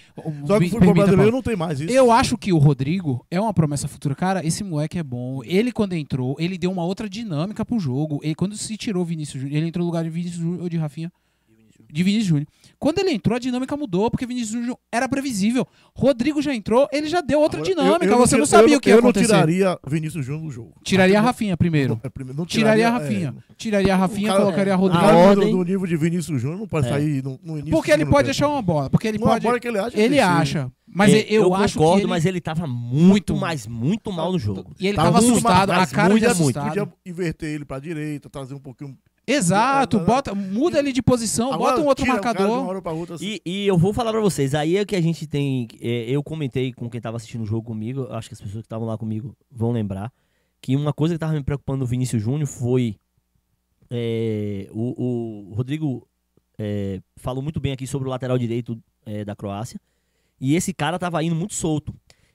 Só que o futebol brasileiro não tem mais isso. Eu acho que o Rodrigo é uma promessa futura. Cara, esse moleque é bom. Ele, quando entrou, ele deu uma outra dinâmica pro jogo. E quando se tirou o Vinícius Júnior, ele entrou no lugar de Vinícius Júnior ou de Rafinha? De Vinícius Júnior. Quando ele entrou, a dinâmica mudou, porque Vinícius Júnior era previsível. Rodrigo já entrou, ele já deu outra Agora, eu- dinâmica. eu você não tira- sabia eu o que ia Eu não acontecer. tiraria Vinícius Júnior do jogo. Tiraria a Não- Rafinha primeiro. é, primeiro, não Tiraria a é, Rafinha. Tiraria a Rafinha, cara- colocaria é, Rodrigo. a O cara do- ordem- do nível de Vinícius Júnior não pode É. sair no, no início. Porque ele pode achar uma bola. Porque ele Uma pode. bola que ele acha. Ele acha. Mas É, eu, acho concordo, que. Ele, mas ele tava muito, Muito mais, muito mal no jogo. E ele Tava tava assustado, a cara muito, de assustado. Podia inverter ele pra direita, trazer um pouquinho. Exato, bota, muda ele de posição, Agora, bota um outro marcador. pra outra, assim. E, e eu vou falar pra vocês, aí é que a gente tem. é, eu comentei com quem tava assistindo o jogo comigo, acho que as pessoas que estavam lá comigo vão lembrar, que uma coisa que tava me preocupando no Vinícius Júnior foi. é, o, o Rodrigo é, falou muito bem aqui sobre o lateral direito é, da Croácia. E esse cara tava indo muito solto.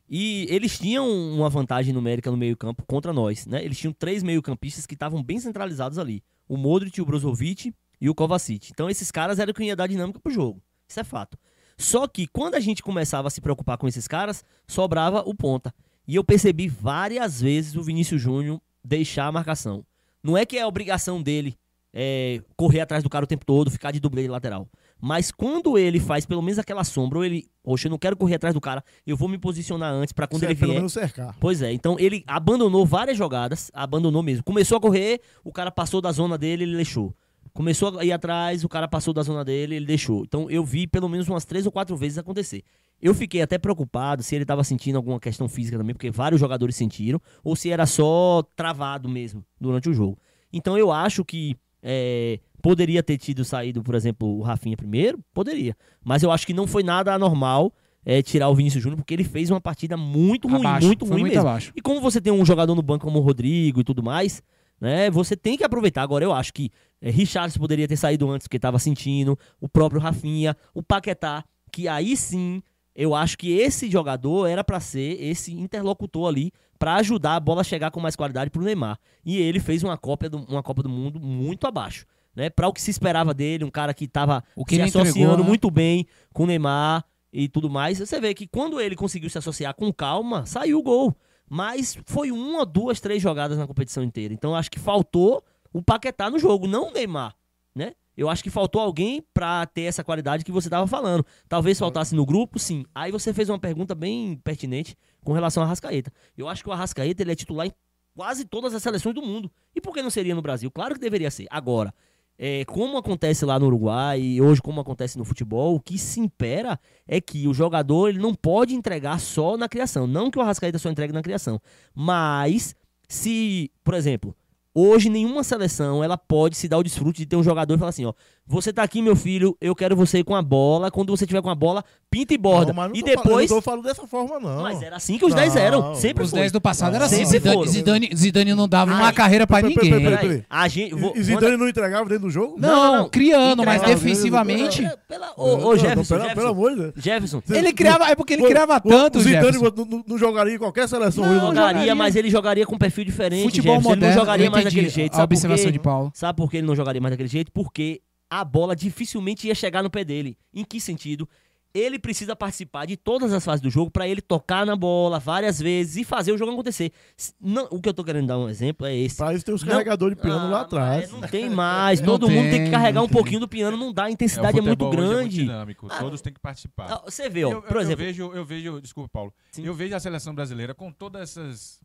E eles tinham uma vantagem numérica no meio-campo contra nós, né? Eles tinham três meio-campistas que estavam bem centralizados ali: o Modric, o Brozovic e o Kovacic. Então esses caras eram quem ia dar dinâmica pro jogo. Isso é fato. Só que quando a gente começava a se preocupar com esses caras, sobrava o ponta. E eu percebi várias vezes o Vinícius Júnior deixar a marcação. Não é que é obrigação dele é, correr atrás do cara o tempo todo, ficar de dublê de lateral. Mas quando ele faz pelo menos aquela sombra, ou ele, poxa, eu não quero correr atrás do cara, eu vou me posicionar antes pra quando Você ele é pelo vier. menos cercar. Pois é, então ele abandonou várias jogadas, abandonou mesmo. Começou a correr, o cara passou da zona dele, ele deixou. Começou a ir atrás, o cara passou da zona dele, ele deixou. Então eu vi pelo menos umas três ou quatro vezes acontecer. Eu fiquei até preocupado se ele estava sentindo alguma questão física também, porque vários jogadores sentiram, ou se era só travado mesmo durante o jogo. Então eu acho que é, poderia ter tido saído, por exemplo, o Rafinha primeiro, poderia. Mas eu acho que não foi nada anormal é, tirar o Vinícius Júnior, porque ele fez uma partida muito ruim, Abaixo, muito ruim muito mesmo. abaixo. E como você tem um jogador no banco como o Rodrigo e tudo mais, né? Você tem que aproveitar. Agora eu acho que é, poderia ter saído antes porque estava sentindo, o próprio Rafinha, o Paquetá, que aí sim eu acho que esse jogador era pra ser esse interlocutor ali pra ajudar a bola a chegar com mais qualidade pro Neymar. E ele fez uma Copa do, uma Copa do Mundo muito abaixo. Né, para o que se esperava dele, um cara que estava O se associando entregou, né? muito bem com o Neymar e tudo mais. Você vê que quando ele conseguiu se associar com calma, saiu o gol. Mas foi uma, duas, três jogadas na competição inteira. Então acho que faltou o Paquetá no jogo, não o Neymar, né? Eu acho que faltou alguém pra ter essa qualidade que você tava falando. Talvez faltasse no grupo, sim. Aí você fez uma pergunta bem pertinente com relação ao Arrascaeta. Eu acho que o Arrascaeta ele é titular em quase todas as seleções do mundo. E por que não seria no Brasil? Claro que deveria ser. Agora, é, como acontece lá no Uruguai e hoje como acontece no futebol, o que se impera é que o jogador ele não pode entregar só na criação. Não que o Arrascaeta só entregue na criação. Mas se, por exemplo, hoje nenhuma seleção ela pode se dar o desfrute de ter um jogador e falar assim, ó, você tá aqui, meu filho, eu quero você com a bola. Quando você tiver com a bola, pinta e borda. Não, mas não e tô falando- depois. eu não tô falando dessa forma, não. Mas era assim que os 10 Não. eram. Sempre Os foi. 10 do passado era assim. Sempre Zidane. Zidane, Zidane não dava uma Ai, carreira pra peraí, ninguém. Peraí, peraí. a gente, vou, E Zidane não entregava dentro do jogo? Não, Não, não, não. criando, mas Entregava. defensivamente. É, pela- ô, Não, ô, não, Jefferson, pelo, Jefferson, amor de Deus. Jefferson. Ele criava, é porque ele O- criava o- tanto, O Zidane Jefferson. não, jogaria em qualquer seleção. Não jogaria, jogaria. mas ele jogaria com um perfil diferente. Futebol Jefferson. Ele moderno, não jogaria mais daquele jeito. a observação de Paulo. Sabe por que ele não jogaria mais daquele jeito? Porque a bola dificilmente ia chegar no pé dele. Em que sentido? Ele precisa participar de todas as fases do jogo pra ele tocar na bola várias vezes e fazer o jogo acontecer. Não, o que eu tô querendo dar um exemplo é esse. Pra isso tem os Não. carregadores de piano Ah, lá atrás. Não tem mais. Não Todo mundo tem tem, que carregar um tem. pouquinho do piano, não dá. A intensidade é, o muito futebol hoje grande. dinâmico, Ah, todos têm que participar. Você vê, ó, eu, por eu- exemplo. eu vejo, eu vejo, desculpa, Paulo. Sim. Eu vejo a seleção brasileira com todas essas,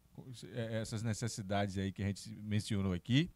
eh, essas necessidades aí que a gente mencionou aqui,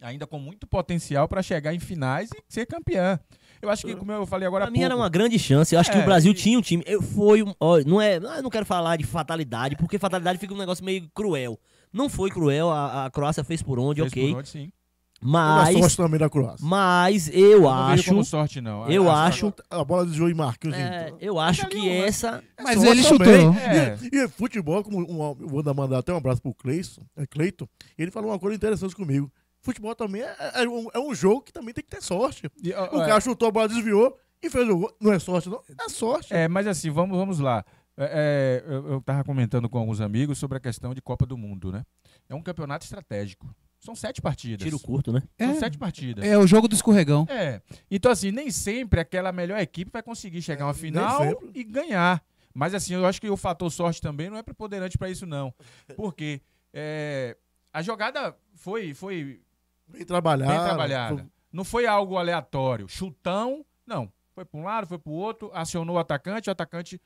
ainda com muito potencial para chegar em finais e ser campeã. Eu acho que, como eu falei agora Pra mim era pouco, uma grande chance. Eu acho que É, o Brasil e- tinha um time. Eu, foi um, ó, não é, eu não quero falar de fatalidade, porque fatalidade fica um negócio meio cruel. Não foi cruel, a, a Croácia fez por onde, fez ok. por onde, sim. Mas... Mas, sorte também da Croácia. mas eu Eu não acho, como sorte, não. eu acho, A bola desviou em Marquinhos. é, eu acho que uma- essa, Mas ele chutou. É. E, e futebol, como um, eu vou dar- mandar até um abraço pro Cleison, é Cleiton, ele falou uma coisa interessante comigo. Futebol também é, é um, é um jogo que também tem que ter sorte. E, ó, O é, cara chutou, a bola desviou e fez o gol. Não é sorte, não? É sorte. É, mas assim, vamos, vamos lá. É, é, eu, eu tava comentando com alguns amigos sobre a questão de Copa do Mundo, né? É um campeonato estratégico. São sete partidas. tiro curto, né? São É. sete partidas. É o jogo do escorregão. É. Então, assim, nem sempre aquela melhor equipe vai conseguir chegar a uma final sempre. e ganhar. Mas, assim, eu acho que o fator sorte também não é preponderante para isso, não. Porque é, a jogada foi, foi Bem trabalhado. bem trabalhada. Não foi algo aleatório. Chutão, não. Foi para um lado, foi para o outro, acionou o atacante, o atacante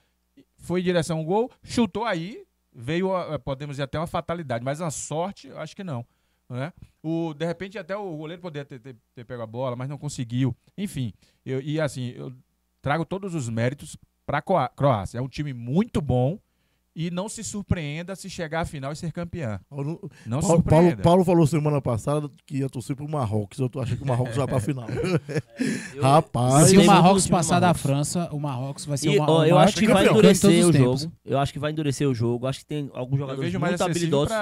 foi em direção ao gol, chutou aí, veio, a- podemos dizer, até uma fatalidade. Mas a sorte, acho que não. Né? O, de repente, até o goleiro poderia ter, ter, ter pego a bola, mas não conseguiu. Enfim, eu- e assim, eu trago todos os méritos para a Croácia. É um time muito bom e não se surpreenda se chegar à final e ser campeã. Paulo, Não se Paulo, Paulo, surpreenda. Paulo falou semana passada que ia torcer pro Marrocos. Eu tô achando que o Marrocos vai pra final. Eu- Rapaz, Se o Marrocos passar da. França, o Marrocos vai ser E, o, eu maior acho que vai endurecer o jogo. Eu acho que vai endurecer o jogo. Acho que tem alguns Eu jogadores vejo mais muito habilidosos.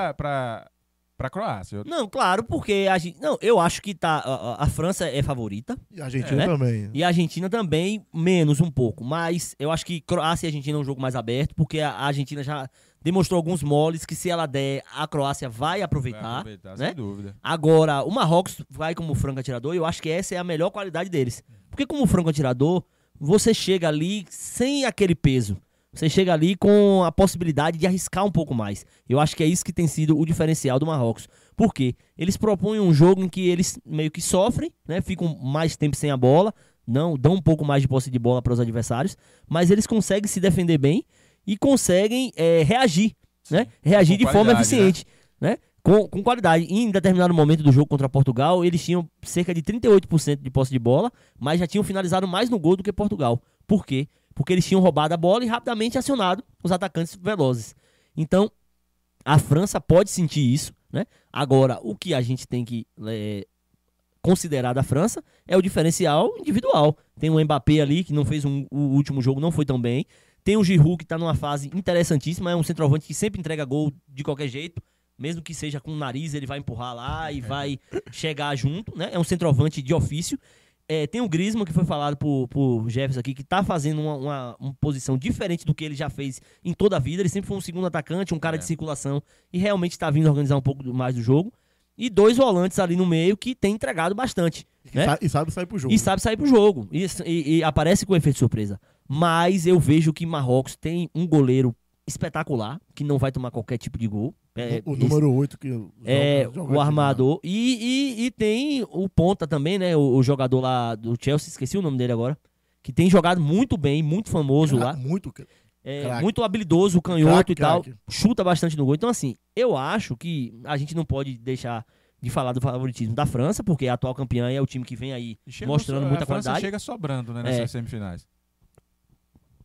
Para a Croácia. Eu- Não, claro, porque a gente, não, eu acho que tá a, a- França é favorita E a Argentina É, né? também. e a Argentina também menos um pouco, mas eu acho que Croácia e Argentina é um jogo mais aberto, porque a a Argentina já demonstrou alguns moles que se ela der, a Croácia vai Vai aproveitar. aproveitar, né? sem dúvida. Agora, o Marrocos vai como franco atirador e eu acho que essa é a melhor qualidade deles. Porque como franco atirador, você chega ali sem aquele peso. Você chega ali com a possibilidade de arriscar um pouco mais. Eu acho que é isso que tem sido o diferencial do Marrocos. Por quê? Eles propõem um jogo em que eles meio que sofrem, né? Ficam mais tempo sem a bola, não dão um pouco mais de posse de bola para os adversários, mas eles conseguem se defender bem e conseguem é, reagir, né? Reagir Com de forma qualidade, eficiente, né? Com, com qualidade. E em determinado momento do jogo contra Portugal, eles tinham cerca de 38% de posse de bola, mas já tinham finalizado mais no gol do que Portugal. Por quê? Porque eles tinham roubado a bola e rapidamente acionado os atacantes velozes. Então, a França pode sentir isso, né? Agora, o que a gente tem que é, considerar da França é o diferencial individual. Tem o Mbappé ali, que não fez um- o último jogo, não foi tão bem. Tem o Giroud, que está numa fase interessantíssima, é um centroavante que sempre entrega gol de qualquer jeito. Mesmo que seja com o nariz, ele vai empurrar lá e vai chegar junto, né? É um centroavante de ofício. É, tem o Griezmann, que foi falado por, por Jefferson aqui, que tá fazendo uma, uma, uma posição diferente do que ele já fez em toda a vida. Ele sempre foi um segundo atacante, um cara É. de circulação, e realmente está vindo organizar um pouco mais do jogo. E dois volantes ali no meio que tem entregado bastante. E, né? sa- e sabe sair pro jogo. E sabe sair pro jogo. E, e- e aparece com efeito surpresa. Mas eu vejo que Marrocos tem um goleiro espetacular, que não vai tomar qualquer tipo de gol. É, o, número 8 que joga- é, joga o aqui, armador. E, e, e tem o ponta também, né? O, o jogador lá do Chelsea, esqueci o nome dele agora. Que tem jogado muito bem, muito famoso né? lá. Muito. É, muito habilidoso, canhoto Craque, e tal. craque. Chuta bastante no gol. Então, assim, eu acho que a gente não pode deixar de falar do favoritismo da França, porque é a atual campeã e é o time que vem aí chega mostrando muita a França qualidade. chega sobrando, né, nessas É. semifinais.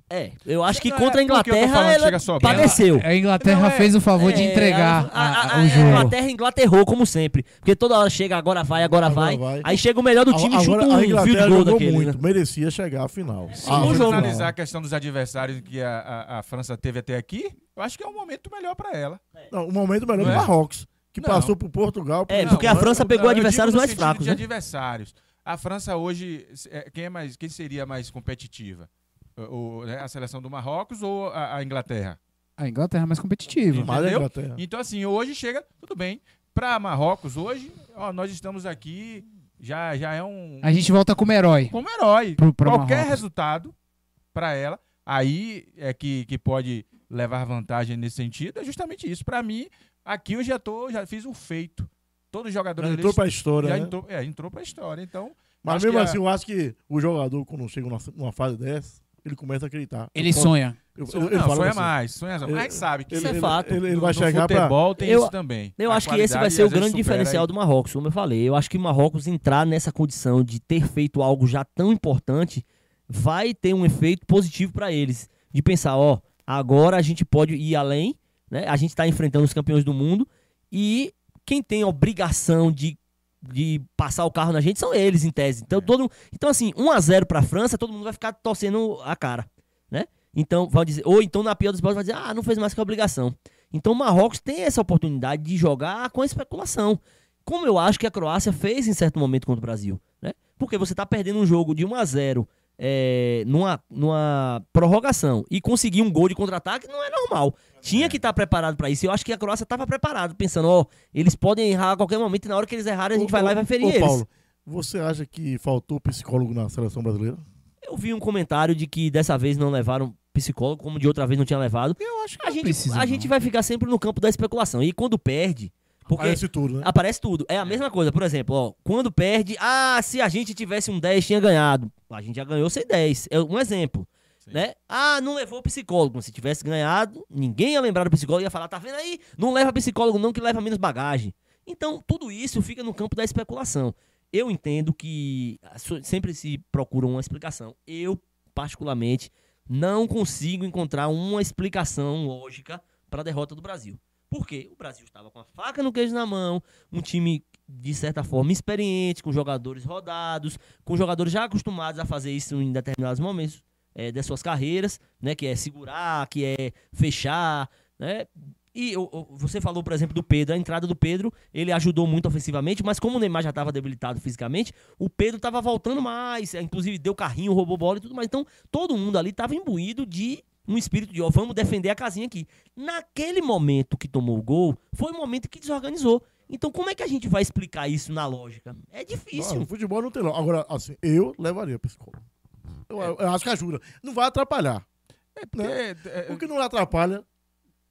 É, eu acho que Não, contra a é Inglaterra falando ela padeceu. A Inglaterra Não, é- fez o favor de É, entregar a, a- a- a- o a jogo. Inglaterra englaterrou, como sempre. Porque toda hora chega, agora vai, agora, Agora vai. vai. Aí chega o melhor do time e chuta um a de gol jogou daquele. muito. né? Merecia chegar à final. Se Ah, um analisar a questão dos adversários que a, a- a França teve até aqui, eu acho que é um momento melhor para ela. Não, o momento melhor do é? Marrocos, que Não. passou por Portugal. É, por porque a. França pegou eu digo adversários mais fracos, de né? adversários. A França hoje, é, quem é mais, quem seria mais competitiva? O, né, a seleção do Marrocos ou a, a Inglaterra? A Inglaterra é mais competitiva. A entendeu? Então assim, hoje chega, tudo bem. Para Marrocos hoje, ó, nós estamos aqui, já já é um A gente volta como herói. como herói. Pro- pro Qualquer Marrocos. resultado para ela, aí é que, que pode levar vantagem nesse sentido. É justamente isso. Para mim, aqui eu já tô, já fiz um feito. Todos os jogadores Já entrou ali pra história, já né? entrou, é, entrou pra história. Então, Mas mesmo que a- assim, eu acho que o jogador, quando chega numa, numa fase dessa, ele começa a acreditar. Ele Eu- sonha. eu- eu- ele não, fala sonha assim, mais, sonha mais. Ele- Mas sabe que Isso é ele- fato. Ele, ele no- vai no chegar pra... futebol tem Eu- isso também. Eu A acho que esse vai ser o grande diferencial aí. do Marrocos, como eu falei. Eu acho que o Marrocos entrar nessa condição de ter feito algo já tão importante vai ter um efeito positivo para eles. De pensar, ó, agora a gente pode ir além, né? A gente está enfrentando os campeões do mundo e quem tem a obrigação de, de passar o carro na gente são eles, em tese. Então, todo, então assim, 1 a 0 para a França, todo mundo vai ficar torcendo a cara, né? Então, vai dizer, ou então na pior dos hipóteses vai dizer, ah, não fez mais que a obrigação. Então o Marrocos tem essa oportunidade de jogar com a especulação. Como eu acho que a Croácia fez em certo momento contra o Brasil. Né? Porque você está perdendo um jogo de 1 a 0 é, numa, numa prorrogação e conseguir um gol de contra-ataque não é normal. Tinha que estar preparado para isso. E eu acho que a Croácia estava preparada, pensando, ó, eles podem errar a qualquer momento e na hora que eles errarem a gente Ô, vai lá e vai ferir ô, eles. Paulo, você acha que faltou psicólogo na seleção brasileira? Eu vi um comentário de que dessa vez não levaram psicólogo, como de outra vez não tinha levado. Eu acho que A gente, precisa, a não. gente vai ficar sempre no campo da especulação. E quando perde. Porque Parece tudo, né? Aparece tudo. É a mesma coisa. Por exemplo, ó, quando perde, ah, se a gente tivesse um 10, tinha ganhado. A gente já ganhou sem 10. É um exemplo. Né? Ah, não levou psicólogo. Se tivesse ganhado, ninguém ia lembrar do psicólogo ia falar, tá vendo aí? Não leva psicólogo, não, que leva menos bagagem. Então, tudo isso fica no campo da especulação. Eu entendo que sempre se procura uma explicação. Eu, particularmente, não consigo encontrar uma explicação lógica para a derrota do Brasil. Por quê? O Brasil estava com a faca no queijo na mão, um time de certa forma experiente, com jogadores rodados, com jogadores já acostumados a fazer isso em determinados momentos eh, das suas carreiras, né? Que é segurar, que é fechar, né? E você falou, por exemplo, do Pedro. A entrada do Pedro, ele ajudou muito ofensivamente, mas como o Neymar já estava debilitado fisicamente, o Pedro estava voltando mais. eh, Inclusive, deu carrinho, roubou bola e tudo mais. Então, todo mundo ali estava imbuído de um espírito de, ó, vamos defender a casinha aqui. Naquele momento que tomou o gol, foi o momento que desorganizou. Então, como é que a gente vai explicar isso na lógica? É Não, difícil. o futebol não tem não. Agora, assim, eu levaria psicólogo. Eu, eu acho que ajuda. Não vai atrapalhar. É porque é, é, O que não atrapalha.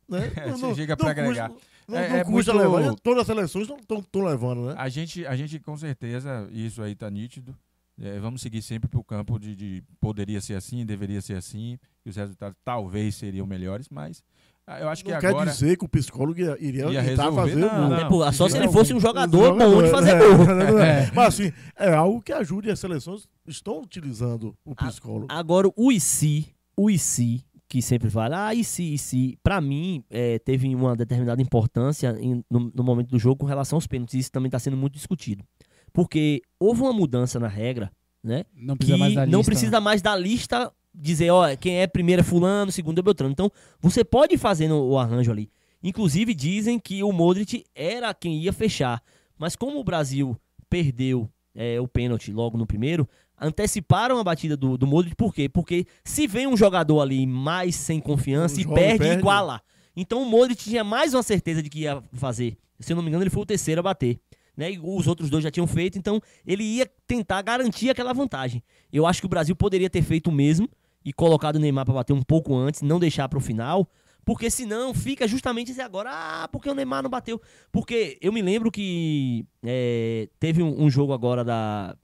Né? Você chega pra agregar. Não, É- não é custa muito- levar. Todas as seleções estão levando, né? a gente, a gente com certeza, isso aí tá nítido. É, vamos seguir sempre pro campo de, de poderia ser assim, deveria ser assim, e os resultados talvez seriam melhores, mas eu acho que Não agora quer dizer que o psicólogo ia, iria Ia tentar resolver, fazer não, não. Por- só se ele fosse um jogador bom de fazer é, gol. não é. É. Mas assim, é algo que ajude e as seleções estão utilizando o Ah, psicólogo. Agora, o IC, o IC, que sempre fala, ah, IC, IC, pra mim, é, teve uma determinada importância em- no, no momento do jogo com relação aos pênaltis. Isso também está sendo muito discutido. Porque houve uma mudança na regra, né? Não precisa que mais da lista. não precisa mais da lista dizer, ó, quem é primeiro é fulano, segundo é Beltrano. Então, você pode fazendo o arranjo ali. Inclusive, dizem que o Modric era quem ia fechar. Mas como o Brasil perdeu é, o pênalti logo no primeiro, anteciparam a batida do, do Modric. Por quê? Porque se vem um jogador ali mais sem confiança e perde, perde. iguala. Então o Modric tinha mais uma certeza de que ia fazer. Se eu não me engano, ele foi o terceiro a bater. Né? E os outros dois já tinham feito, então ele ia tentar garantir aquela vantagem. Eu acho que o Brasil poderia ter feito o mesmo e colocado o Neymar para bater um pouco antes, não deixar para o final, porque senão fica justamente esse agora, ah, porque o Neymar não bateu. Porque eu me lembro que é, teve um, um jogo agora da,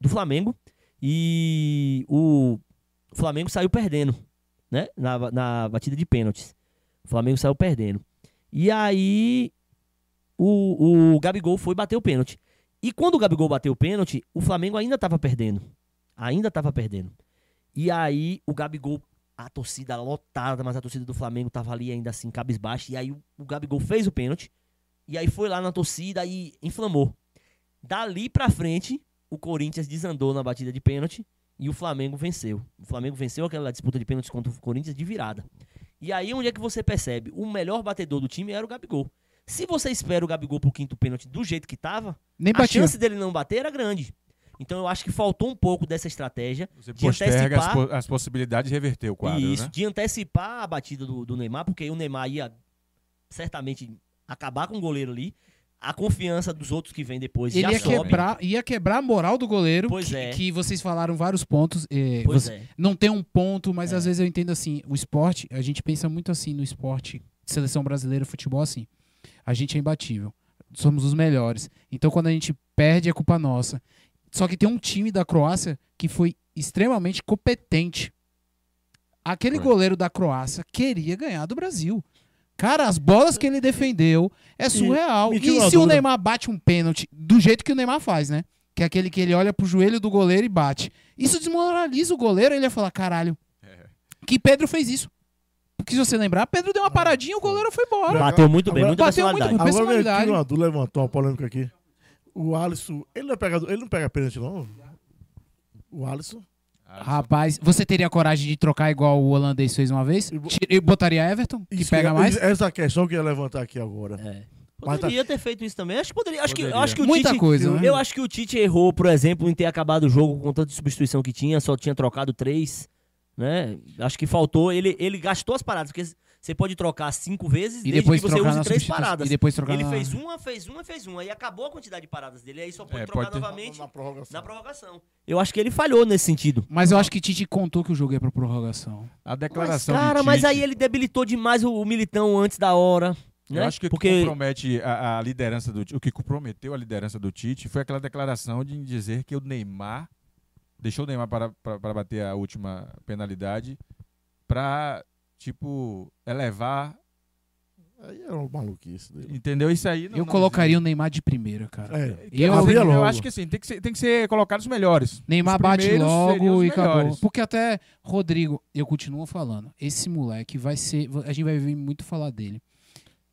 do Flamengo e o Flamengo saiu perdendo, né? Na, na batida de pênaltis. O Flamengo saiu perdendo. E aí o, o Gabigol foi bater o pênalti. E quando o Gabigol bateu o pênalti, o Flamengo ainda estava perdendo. Ainda estava perdendo. E aí o Gabigol, a torcida lotada, mas a torcida do Flamengo tava ali ainda assim, cabisbaixo. E aí o, o Gabigol fez o pênalti. E aí foi lá na torcida e inflamou. Dali pra frente, o Corinthians desandou na batida de pênalti e o Flamengo venceu. O Flamengo venceu aquela disputa de pênaltis contra o Corinthians de virada. E aí onde é que você percebe? O melhor batedor do time era o Gabigol. Se você espera o Gabigol pro quinto pênalti do jeito que tava, Nem a batia. chance dele não bater era grande. Então eu acho que faltou um pouco dessa estratégia você de posterga as, antecipar- po- as possibilidades de reverter o quadro, isso, né? de antecipar a batida do, do Neymar, porque o Neymar ia certamente acabar com o goleiro ali. A confiança dos outros que vem depois Ele já ia sobe. quebrar, ia quebrar a moral do goleiro. Pois que, é. que vocês falaram vários pontos. eh, Pois você- é. Não tem um ponto, mas É. às vezes eu entendo assim, o esporte, a gente pensa muito assim no esporte, seleção brasileira, futebol assim. A gente é imbatível. Somos os melhores. Então quando a gente perde é culpa nossa. Só que tem um time da Croácia que foi extremamente competente. Aquele goleiro da Croácia queria ganhar do Brasil. Cara, as bolas que ele defendeu é surreal. E uma se o. Neymar bate um pênalti do jeito que o Neymar faz, né? Que é aquele que ele olha pro joelho do goleiro e bate. Isso desmoraliza o goleiro, ele ia falar, caralho, É. que Pedro fez isso. Porque se você lembrar, Pedro deu uma paradinha, o goleiro foi embora. Bateu muito bem, muita Bateu muito personalidade. bem. Agora vem aqui personalidade. uma dúvida, levantou uma polêmica aqui. O Alisson, ele não pega, ele não pega pênalti, não? O Alisson? Rapaz, você teria coragem de trocar igual o holandês fez uma vez? E botaria Everton, que Isso pega que- mais? Essa questão que eu ia levantar aqui agora. É. Mas tá- Poderia ter feito isso também. Acho que poderia. Acho que, Poderia. acho que o Muita Tite, coisa, né? Eu acho que o Tite errou, por exemplo, em ter acabado o jogo com tanta substituição que tinha, só tinha trocado três. Né? Acho que faltou. Ele, ele gastou as paradas, porque você pode trocar cinco vezes E desde depois que você trocar use três paradas. E depois trocar Ele na- fez uma, fez uma, fez uma. Aí acabou a quantidade de paradas dele. Aí só pode É, trocar pode ter- novamente Na prorrogação. na prorrogação. Eu acho que ele falhou nesse sentido. Mas eu acho que Tite contou que o jogo ia pra prorrogação. A Mas, declaração cara, de mas aí ele debilitou demais o, o Militão antes da hora. Né? Eu acho que Porque compromete a, a liderança do Tite. O que comprometeu a liderança do Tite foi aquela declaração de dizer que o Neymar deixou o Neymar para, para, para bater a última penalidade para, tipo, elevar. Aí é uma maluquice dele. Entendeu? Isso aí. não- eu não colocaria o Neymar de primeira, cara. É, Eu- Eu, abria eu logo. acho que assim, tem que ser, tem que ser colocado os melhores. Neymar Os bate logo e acabou. Porque até Rodrigo, eu continuo falando, esse moleque vai ser. A gente vai ver muito falar dele.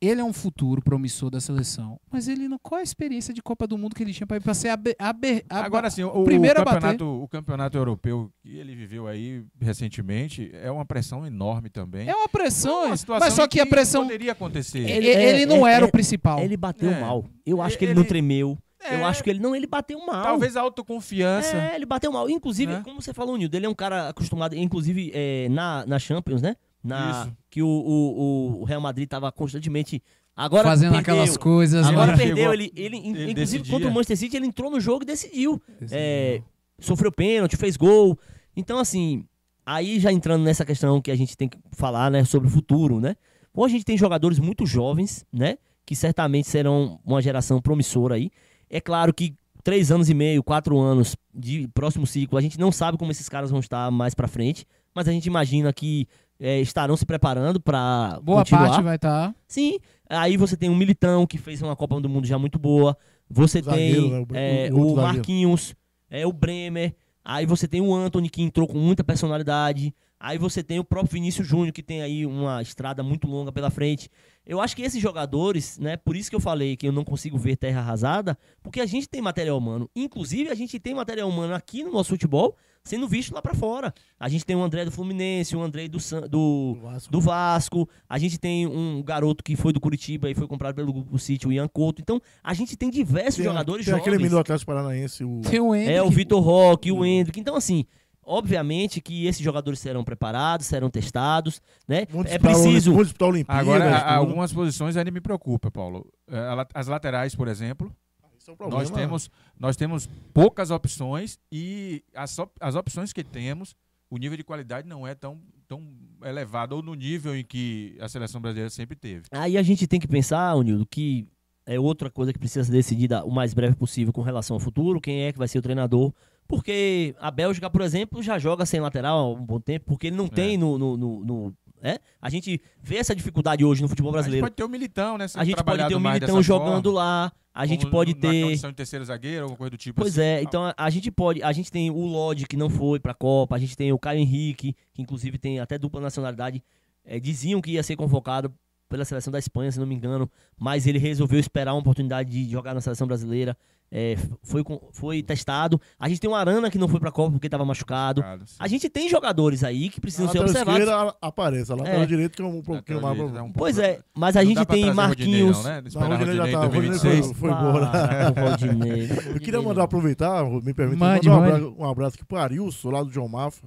Ele é um futuro promissor da seleção. Mas ele não. Qual é a experiência de Copa do Mundo que ele tinha pra, pra ser abe, abe, abe- Agora sim, o, primeiro o campeonato, o campeonato europeu que ele viveu aí recentemente é uma pressão enorme também. É uma pressão, uma situação mas só em que a pressão. poderia acontecer. Ele, É, ele não é, era é, o principal. ele bateu É. mal. Eu acho que ele, Ele- não tremeu. É, Eu acho que ele não, ele bateu mal. Talvez a autoconfiança. É, ele bateu mal. Inclusive, Né? como você falou, Nildo, ele é um cara acostumado, inclusive é, na, na Champions, né? Na, Isso. que o, o, o Real Madrid tava constantemente. Agora fazendo perdeu, aquelas coisas. Agora né? Ele perdeu, chegou- ele, ele, ele inclusive decidia. contra o Manchester City, ele entrou no jogo e decidiu. É, sofreu pênalti, fez gol. Então, assim, aí já entrando nessa questão que a gente tem que falar, né, sobre o futuro, né? Hoje a gente tem jogadores muito jovens, né? Que certamente serão uma geração promissora aí. É claro que três anos e meio, quatro anos de próximo ciclo, a gente não sabe como esses caras vão estar mais pra frente, mas a gente imagina que é, estarão se preparando para Boa continuar. parte vai tá. estar. Sim, aí você tem o Militão, que fez uma Copa do Mundo já muito boa. Você Zagueiro, tem né? O- é, o. Marquinhos, é, o Bremer. Aí você tem o Anthony, que entrou com muita personalidade. Aí você tem o próprio Vinícius Júnior, que tem aí uma estrada muito longa pela frente. Eu acho que esses jogadores, né? Por isso que eu falei que eu não consigo ver terra arrasada, porque a gente tem material humano. Inclusive, a gente tem material humano aqui no nosso futebol sendo visto lá pra fora. A gente tem o André do Fluminense, o André do, do, Do Vasco. do Vasco. A gente tem um garoto que foi do Curitiba e foi comprado pelo Grupo City, o Ian Couto. Então, a gente tem diversos Tem, jogadores tem aquele jovens. menino do Atlético Paranaense, o Tem o Hendrick. É, o Vitor Roque, o Hendrick. Então, assim, obviamente que esses jogadores serão preparados, serão testados, né? Vamos É preciso... Olimpíada. Agora, a- algumas posições ainda me preocupa, Paulo. É, As laterais, por exemplo, Esse é problema. nós temos, nós temos poucas opções e as, op- as opções que temos, o nível de qualidade não é tão, tão elevado ou no nível em que a seleção brasileira sempre teve. Aí a gente tem que pensar, Nildo, que é outra coisa que precisa ser decidida o mais breve possível com relação ao futuro, quem é que vai ser o treinador. Porque a Bélgica, por exemplo, já joga sem lateral há um bom tempo, porque ele não tem no. no, no- no- é? A gente vê essa dificuldade hoje no futebol A gente brasileiro. pode ter o Militão, né? A gente pode ter o mais Militão jogando forma, lá, a gente pode Na ter. condição de terceiro zagueiro, alguma coisa do tipo Pois assim. é, então a, a gente pode. A gente tem o Lodge, que não foi pra Copa, a gente tem o Caio Henrique, que inclusive tem até dupla nacionalidade. É, diziam que ia ser convocado pela seleção da Espanha, se não me engano, mas ele resolveu esperar uma oportunidade de jogar na seleção brasileira. É, foi, foi testado. A gente tem o Arana que não foi pra Copa porque estava machucado. Sim. A gente tem jogadores aí que A precisam ser lateral observados. esquerda a- aparece, a lateral É. direita que é um pouquinho mais... Lateral direita é um Pois é, mas a Não gente tem trazer o Rodinei, Marquinhos. né? O Rodinei tá, o Rodinei 2026. foi, foi embora. Ah, o Rodinei. Eu queria mandar aproveitar, me permite, Mande, mandar um abraço, um abraço aqui pro Arilson, lá do João Mafa.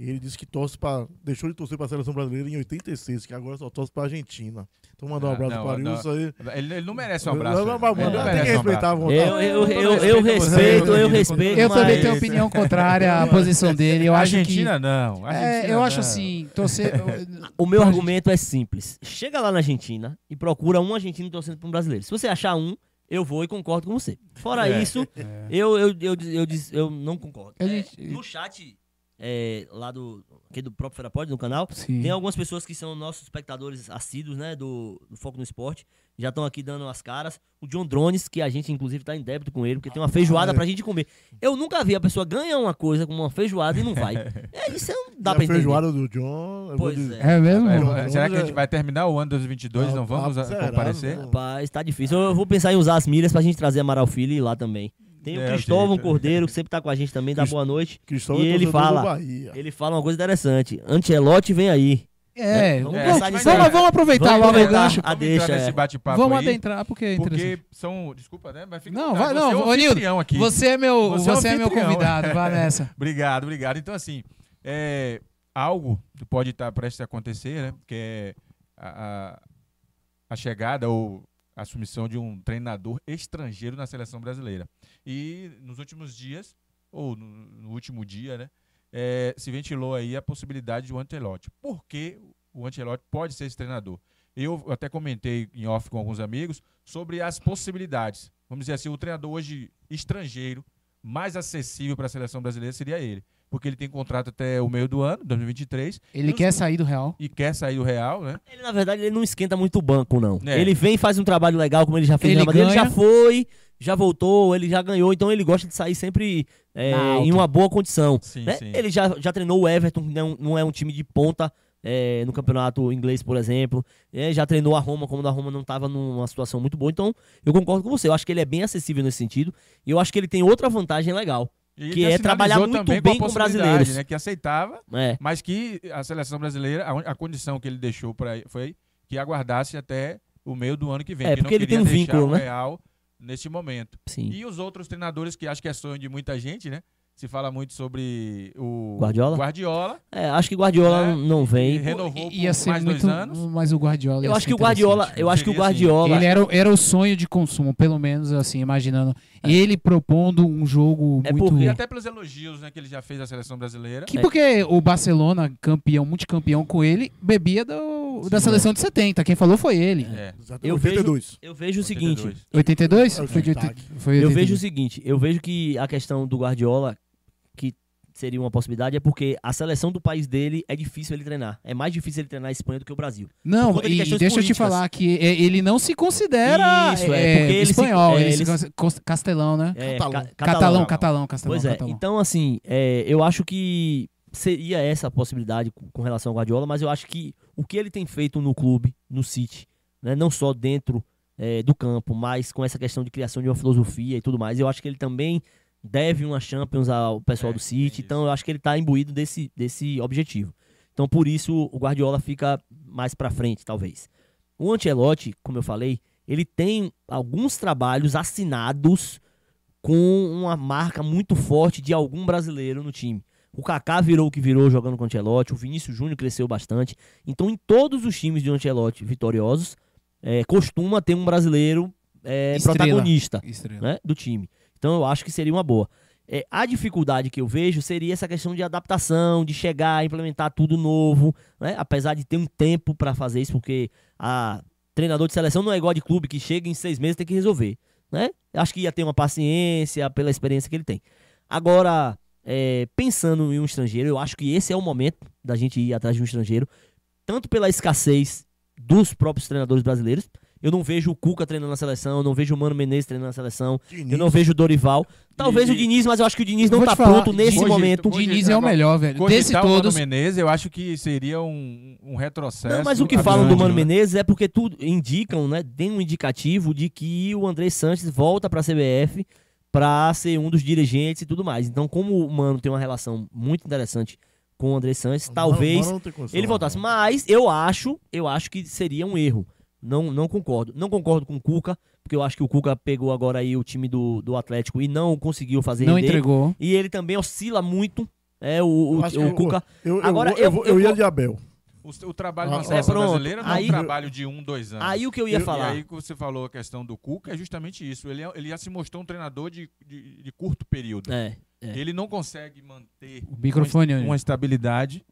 E ele disse que torce pra, deixou de torcer pra seleção brasileira em 86, que agora só torce pra Argentina. Então mandar um Ah, abraço não, pro Arilson aí. Ele, ele não merece um abraço. Não, não, né? Ele não tem que um respeitar a abraço. vontade. Eu, eu, eu, eu respeito a respeito, eu respeito. Eu também tenho opinião contrária à posição dele. Eu acho que. Argentina não. É, Argentina eu acho não. assim, torcer. O meu argumento é simples. Chega lá na Argentina e procura um argentino torcendo para um brasileiro. Se você achar um, eu vou e concordo com você. Fora É. isso, eu, eu, eu, eu, dis- eu não concordo. A É, no chat é, lá do, aqui do próprio Ferapod, no canal, Sim. tem algumas pessoas que são nossos espectadores assíduos, né, do, do Foco no Esporte. Já estão aqui dando as caras. O John Drones, que a gente inclusive tá em débito com ele, porque tem uma feijoada Ah, é. pra gente comer. Eu nunca vi a pessoa ganhar uma coisa com uma feijoada e não vai. É, isso não dá a pra entender. feijoada do John. Pois dizer- é. É mesmo? É, é, será que a já- gente vai terminar o ano 2022 e Não, não vamos a- zerado, comparecer? não. Rapaz, tá difícil. Eu vou pensar em usar as milhas pra gente trazer Amaral Filho e lá também. Tem o É, Cristóvão. Cordeiro, que sempre tá com a gente também, dá Crist- boa noite. Cristóvão E é ele fala-. Ele fala uma coisa interessante. Antelote vem aí. É, Vamos vamos, pensar vamos, vamos aproveitar Vamos logo o gancho. Ah, Vamos deixa, entrar nesse é. bate-papo Vamos aí, adentrar, porque é interessante. porque são... Desculpa, né? Mas fica Não, vai, não, Você é Nildo, aqui. Você é meu, Você você, é é meu convidado, vai nessa. Obrigado, obrigado. Então, assim, é, algo que pode estar prestes a acontecer, né? Que é a, a, a chegada ou a assumição de um treinador estrangeiro na seleção brasileira. E nos últimos dias, ou no, no último dia, né? é, se ventilou aí a possibilidade de um Ancelotti. Por que o Ancelotti pode ser esse treinador? Eu até comentei em off com alguns amigos sobre as possibilidades. Vamos dizer assim, o treinador hoje estrangeiro mais acessível para a seleção brasileira seria ele. Porque ele tem contrato até o meio do ano, 2023, Ele E quer os- sair do Real. e quer sair do Real, né? Ele, na verdade, ele não esquenta muito o banco, não. É. Ele vem e faz um trabalho legal, como ele já fez Ele Madrid. Ele já foi, já voltou, ele já ganhou, então ele gosta de sair sempre é, Na em uma boa condição. Sim, né? sim. Ele já, já treinou o Everton, que não, não é um time de ponta é, no campeonato inglês, por exemplo. É, já treinou a Roma, como a Roma não estava numa situação muito boa. Então, eu concordo com você. Eu acho que ele é bem acessível nesse sentido. E eu acho que ele tem outra vantagem legal. E que é trabalhar muito também bem com possibilidade, brasileiros. Né, que aceitava, É, mas que a seleção brasileira, a, a condição que ele deixou para foi que aguardasse até o meio do ano que vem. É, que porque ele tem um vínculo, né? Real nesse momento. sim. E os outros treinadores que acho que é sonho de muita gente, né? Se fala muito sobre o Guardiola? Guardiola É, acho que Guardiola É, não e vem. renovou Ia por ser mais muito. dois anos. Mas o Guardiola. Eu acho que o Guardiola, eu acho que o assim. Guardiola, Ele era, o- era o sonho de consumo, pelo menos assim, imaginando. Ele propondo um jogo É muito. porque- E até pelos elogios né, que ele já fez à seleção brasileira. Que porque o Barcelona, campeão, multicampeão com ele, bebia do- da seleção de 70. Quem falou foi ele. É. Exatamente. Eu 82. eu vejo o seguinte, 82. 82? É Foi de destaque. 80, foi Eu 82. vejo o seguinte, eu vejo que a questão do Guardiola, seria uma possibilidade, é porque a seleção do país dele é difícil ele treinar. É mais difícil ele treinar a Espanha do que o Brasil. Não, de e deixa eu te políticas. falar que é, ele não se considera Isso, é, é, ele se- espanhol, é, ele, ele se castelão, né? É, Catalão. ca- Catalão, catalão, castelão. Pois é, catalão. então assim, é, eu acho que seria essa a possibilidade com, com relação ao Guardiola, mas eu acho que o que ele tem feito no clube, no City, né, não só dentro é, do campo, mas com essa questão de criação de uma filosofia e tudo mais, eu acho que ele também deve uma Champions ao pessoal É, do City, isso. então eu acho que ele está imbuído desse, desse objetivo. Então por isso o Guardiola fica mais pra frente, talvez. O Ancelotti, como eu falei, ele tem alguns trabalhos assinados com uma marca muito forte de algum brasileiro no time. O Kaká virou o que virou jogando com o Ancelotti, o Vinícius Júnior cresceu bastante. Então, em todos os times de Ancelotti vitoriosos, é, costuma ter um brasileiro é, Estrela. protagonista Estrela. né, do time. Então, eu acho que seria uma boa. É, a dificuldade que eu vejo seria essa questão de adaptação, de chegar, implementar tudo novo, né? apesar de ter um tempo para fazer isso, porque a treinador de seleção não é igual de clube que chega em seis meses e tem que resolver. Né? Acho que ia ter uma paciência pela experiência que ele tem. Agora, é, pensando em um estrangeiro, eu acho que esse é o momento da gente ir atrás de um estrangeiro, tanto pela escassez dos próprios treinadores brasileiros. Eu não vejo o Cuca treinando na seleção, eu não vejo o Mano Menezes treinando na seleção, Diniz. eu não vejo o Dorival. Talvez E- o Diniz, mas eu acho que o Diniz não tá falar, pronto nesse hoje- momento. O Diniz é o melhor, velho. Desse Cogitar o Mano todos. Menezes, eu acho que seria um, um retrocesso. Não, mas o que falam do Mano né? Menezes é porque tudo indicam, né? Tem um indicativo de que o André Sanches volta pra CBF pra ser um dos dirigentes e tudo mais. Então, como o Mano tem uma relação muito interessante com o André Sanches, talvez não condição, ele não. voltasse. Mas eu acho, eu acho que seria um erro. Não, não concordo. Não concordo com o Cuca, porque eu acho que o Cuca pegou agora aí o time do, do Atlético e não conseguiu fazer Não render. entregou. E ele também oscila muito. É, o, o, Eu o que Cuca. Eu, eu, Agora, eu, eu- eu eu ia de Abel. O, o trabalho Ah, na é, seleção pronto. brasileira não Aí- é um trabalho de um, dois anos. Aí o que eu ia Eu- falar. E aí que você falou a questão do Cuca é justamente isso. Ele, é- ele já se mostrou um treinador de, de, de curto período. É, é. Ele não consegue manter O microfone, uma, uma estabilidade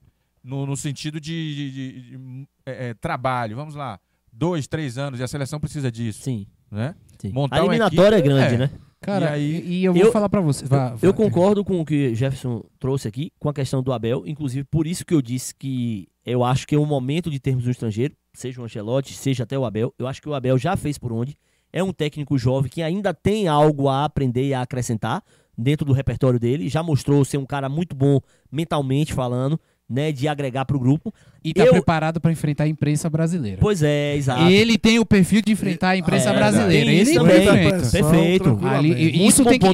no, no sentido de, de- de- de, é, é, trabalho. Vamos lá, dois, três anos e a seleção precisa disso, Sim, né? sim. Montar a eliminatória equipe- é grande, é. né? Cara, E aí- e, eu vou eu- falar pra você. Vá, Eu concordo com o que Jefferson trouxe aqui, com a questão do Abel. Inclusive, por isso que eu disse que eu acho que é o momento de termos um estrangeiro, seja o Ancelotti, seja até o Abel. Eu acho que o Abel já fez por onde. É um técnico jovem que ainda tem algo a aprender e a acrescentar dentro do repertório dele. Já mostrou ser um cara muito bom mentalmente falando, né? De agregar pro grupo. E tá eu- preparado pra enfrentar a imprensa brasileira. Pois é, exato. Ele tem o perfil de enfrentar a imprensa É, brasileira. isso Ele também. enfrenta. Pressão, Perfeito. tranquilamente. Ali, isso tem que,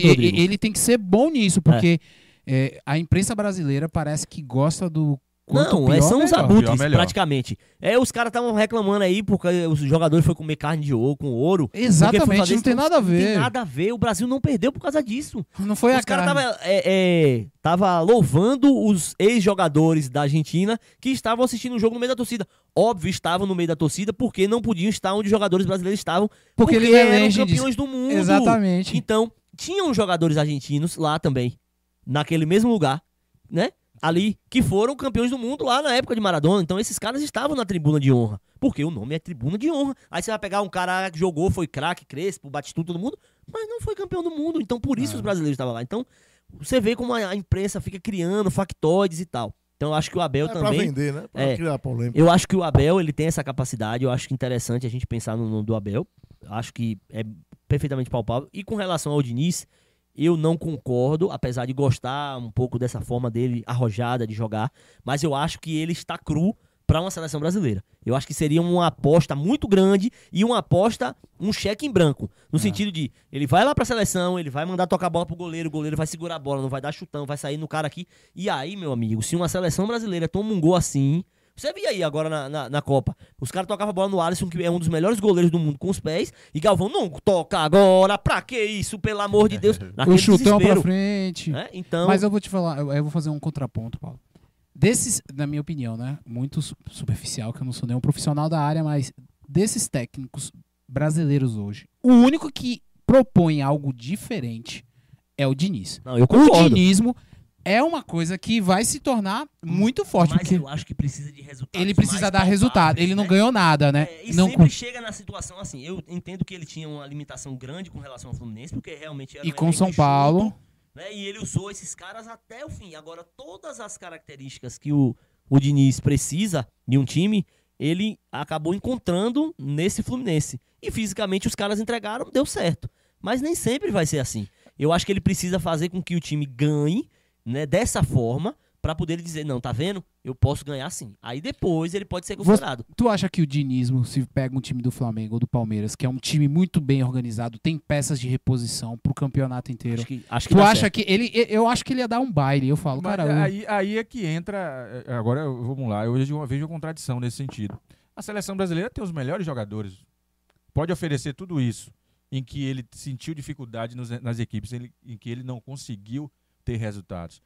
ele tem que ser bom nisso, porque é, a imprensa brasileira parece que gosta do quanto Não, pior, é, são os melhor. abutres, Pior, praticamente. É, os caras estavam reclamando aí porque os jogadores foram comer carne de ouro com ouro. Exatamente, não isso. tem nada a Não tem ver. nada a ver. O Brasil não perdeu por causa disso. Não foi a os caras cara. estavam é, é, tava louvando os ex-jogadores da Argentina que estavam assistindo o jogo no meio da torcida. Óbvio, estavam no meio da torcida porque não podiam estar onde os jogadores brasileiros estavam. Porque Porque, ele eram elege campeões do mundo. Exatamente. Então, tinham jogadores argentinos lá também, naquele mesmo lugar, né? Ali, que foram campeões do mundo lá na época de Maradona. Então, esses caras estavam na tribuna de honra. Porque o nome é tribuna de honra. Aí você vai pegar um cara que jogou, foi craque, Crespo, Batistuta, todo mundo, mas não foi campeão do mundo. Então, por isso É. os brasileiros estavam lá. Então, você vê como a imprensa fica criando factoides e tal. Então, eu acho que o Abel É pra também. vender, né? Pra É. criar polêmica. Eu acho que o Abel ele tem essa capacidade. Eu acho que interessante a gente pensar no, no do Abel. Acho que é perfeitamente palpável. E com relação ao Diniz, eu não concordo, apesar de gostar um pouco dessa forma dele arrojada de jogar. Mas eu acho que ele está cru para uma seleção brasileira. Eu acho que seria uma aposta muito grande e uma aposta, um cheque em branco. No sentido de, ele vai lá pra seleção, ele vai mandar tocar a bola pro goleiro, o goleiro vai segurar a bola, não vai dar chutão, vai sair no cara aqui. E aí, meu amigo, se uma seleção brasileira toma um gol assim, Você via aí agora na, na, na Copa. Os caras tocavam a bola no Alisson, que é um dos melhores goleiros do mundo com os pés. E Galvão, não toca agora. Pra que isso? Pelo amor de Deus. Naquele o chutão pra desespero, frente. né? Então, Mas eu vou te falar, eu, eu vou fazer um contraponto, Paulo. Desses, na minha opinião, né? Muito su- superficial, que eu não sou nenhum profissional da área, mas desses técnicos brasileiros hoje, o único que propõe algo diferente é o Diniz. não, eu O concordo. dinismo é uma coisa que vai se tornar muito forte, Mas porque eu acho que precisa de resultados. ele precisa dar resultado. Ele não né? ganhou nada, né? É, e não sempre com- chega na situação assim. Eu entendo que ele tinha uma limitação grande com relação ao Fluminense, porque realmente era E um com São Paulo. né? E ele usou esses caras até o fim. Agora, todas as características que o, o Diniz precisa de um time, ele acabou encontrando nesse Fluminense. E fisicamente os caras entregaram, deu certo. Mas nem sempre vai ser assim. Eu acho que ele precisa fazer com que o time ganhe, né, dessa forma, pra poder ele dizer, não, tá vendo? Eu posso ganhar sim. Aí depois ele pode ser Você- considerado. Tu acha que o dinismo, se pega um time do Flamengo ou do Palmeiras, que é um time muito bem organizado, tem peças de reposição pro campeonato inteiro? Acho que, acho que Tu acha certo. que ele. Eu acho que ele ia dar um baile. Eu falo, Mas cara. eu- aí, aí é que entra. é, Agora vamos lá, eu vejo uma, vejo uma contradição nesse sentido. A seleção brasileira tem os melhores jogadores. Pode oferecer tudo isso, em que ele sentiu dificuldade nos- nas equipes, em que ele não conseguiu ter resultados.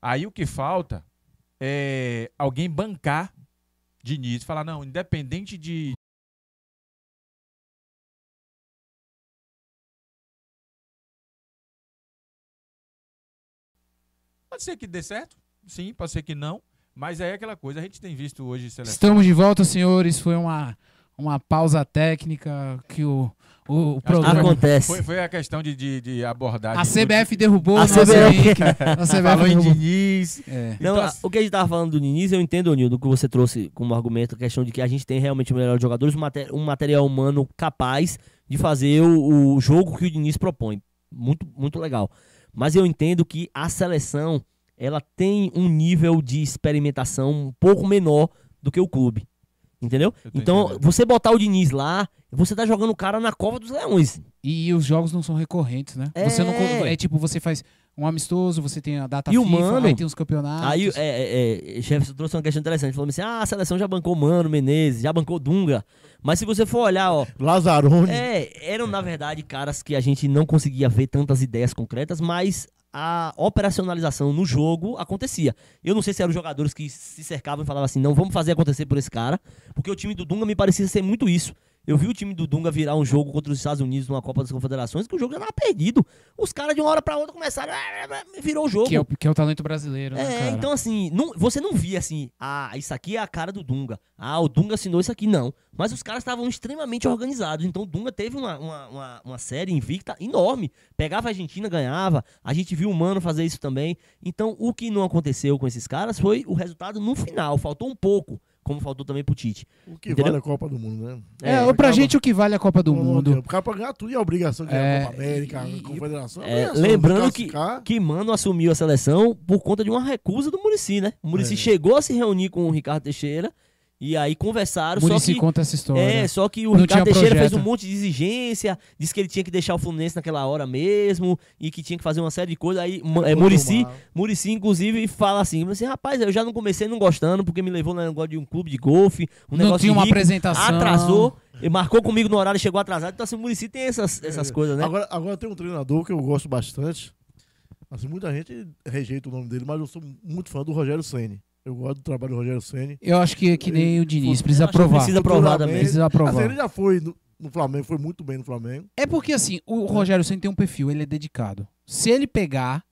Aí o que falta é alguém bancar Diniz falar: não, independente de. Pode ser que dê certo, sim, pode ser que não. Mas é aquela coisa, a gente tem visto hoje seleção. Estamos de volta, senhores. Foi uma, uma pausa técnica que o, o, o programa. Acontece. Foi, foi a questão de, de, de abordar. A de- CBF derrubou A o nosso CBF. link. A CBF Falou em derrubou. Diniz. É. Não, Então, a- o que a gente tava falando do Diniz, eu entendo, Nildo, que você trouxe como argumento a questão de que a gente tem realmente os melhores jogadores, um, um material humano capaz de fazer o, o jogo que o Diniz propõe. Muito, muito legal. Mas eu entendo que a seleção, ela tem um nível de experimentação um pouco menor do que o clube. Entendeu? Então, entendendo. você botar o Diniz lá, você tá jogando o cara na cova dos leões. E os jogos não são recorrentes, né? Você não, É. é tipo, você faz um amistoso, você tem a data E o FIFA, Mano- aí tem os campeonatos. Aí, é, é, é, Jefferson trouxe uma questão interessante. Falou assim: ah, a seleção já bancou Mano, Menezes, já bancou Dunga. Mas se você for olhar, ó, Lazarone. é, eram na verdade caras que a gente não conseguia ver tantas ideias concretas, mas a operacionalização no jogo acontecia. Eu não sei se eram os jogadores que se cercavam e falavam assim: não, vamos fazer acontecer por esse cara, porque o time do Dunga me parecia ser muito isso. Eu vi o time do Dunga virar um jogo contra os Estados Unidos numa Copa das Confederações que o jogo já tava perdido. Os caras de uma hora pra outra começaram, virou o jogo. que, é o, que é o talento brasileiro, né, É, então assim, não- você não via assim, ah, isso aqui é a cara do Dunga. Ah, o Dunga assinou isso aqui, não. Mas os caras estavam extremamente organizados. Então o Dunga teve uma, uma, uma, uma série invicta enorme. Pegava a Argentina, ganhava. A gente viu o Mano fazer isso também. Então o que não aconteceu com esses caras foi o resultado no final. Faltou um pouco, como faltou também pro Tite. O que Entendeu? vale a Copa do Mundo, né? É, É, pra acaba- gente o que vale a Copa do Mundo. O cara pra ganhar tudo e a obrigação de ganhar É, a Copa América, e- a Confederação. é, obrigação, lembrando que-. Que Mano assumiu a seleção por conta de uma recusa do Murici, né? O Murici É. chegou a se reunir com o Ricardo Teixeira e aí conversaram, só Muricy que conta essa história. É, só que o Não Ricardo tinha Teixeira fez um monte de exigência, disse que ele tinha que deixar o Fluminense naquela hora mesmo e que tinha que fazer uma série de coisas. Aí é, Murici. Murici, inclusive, fala assim, assim: rapaz, eu já não comecei não gostando porque me levou no negócio de um clube de golfe, um não negócio tinha de uma rico, apresentação. atrasou, e marcou comigo no horário e chegou atrasado. Então, assim, o Murici tem essas, essas coisas, né? Agora, agora tem um treinador que eu gosto bastante. Assim, muita gente rejeita o nome dele, mas eu sou muito fã do Rogério Ceni. Eu gosto do trabalho do Rogério Ceni. Eu acho que é que nem o Diniz, precisa provar. Precisa provar também. Precisa provar. Assim, ele já foi no, no Flamengo, foi muito bem no Flamengo. É porque assim, o Rogério Ceni tem um perfil, ele é dedicado. Se ele pegar,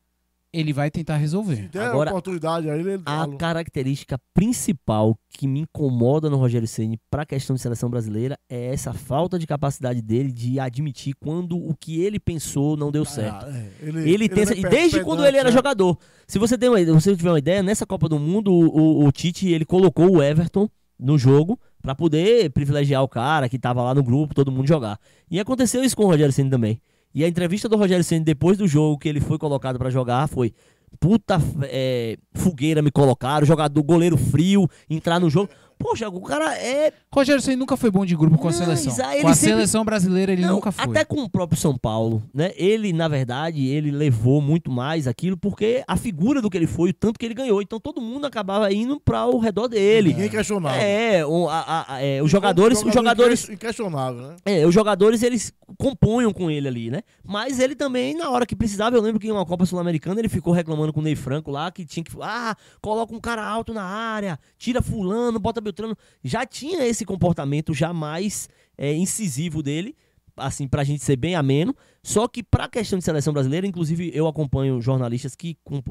ele vai tentar Se resolver. der Agora, a oportunidade aí, ele A característica principal que me incomoda no Rogério Ceni para a questão de seleção brasileira é essa falta de capacidade dele de admitir quando o que ele pensou não deu certo. Ah, é. Ele, Ele tem essa- é e desde quando ele era né? jogador. Se você tem uma, se você tiver uma ideia, nessa Copa do Mundo o, o- o Tite ele colocou o Everton no jogo para poder privilegiar o cara que tava lá no grupo, todo mundo jogar. E aconteceu isso com o Rogério Ceni também. E a entrevista do Rogério Ceni depois do jogo que ele foi colocado para jogar foi Puta é, fogueira me colocaram, jogador, goleiro frio, entrar no jogo. Poxa, o cara é Rogério Ceni nunca foi bom de grupo com a Não, seleção. Com a sempre- seleção brasileira ele Não, nunca foi. Até com o próprio São Paulo, né? Ele, na verdade, ele levou muito mais aquilo porque a figura do que ele foi, o tanto que ele ganhou. Então todo mundo acabava indo para o redor dele. Ninguém questionava. É, o- a- a- é, os jogadores, os Jogador jogadores, Inquestionável, né? é, os jogadores eles compunham com ele ali, né? Mas ele também, na hora que precisava, eu lembro que em uma Copa Sul-Americana ele ficou reclamando com o Ney Franco lá, que tinha que, ah, coloca um cara alto na área, tira fulano, bota Beltrano. Já tinha esse comportamento já mais é, incisivo dele, assim, pra gente ser bem ameno. Só que pra questão de seleção brasileira, inclusive eu acompanho jornalistas que co-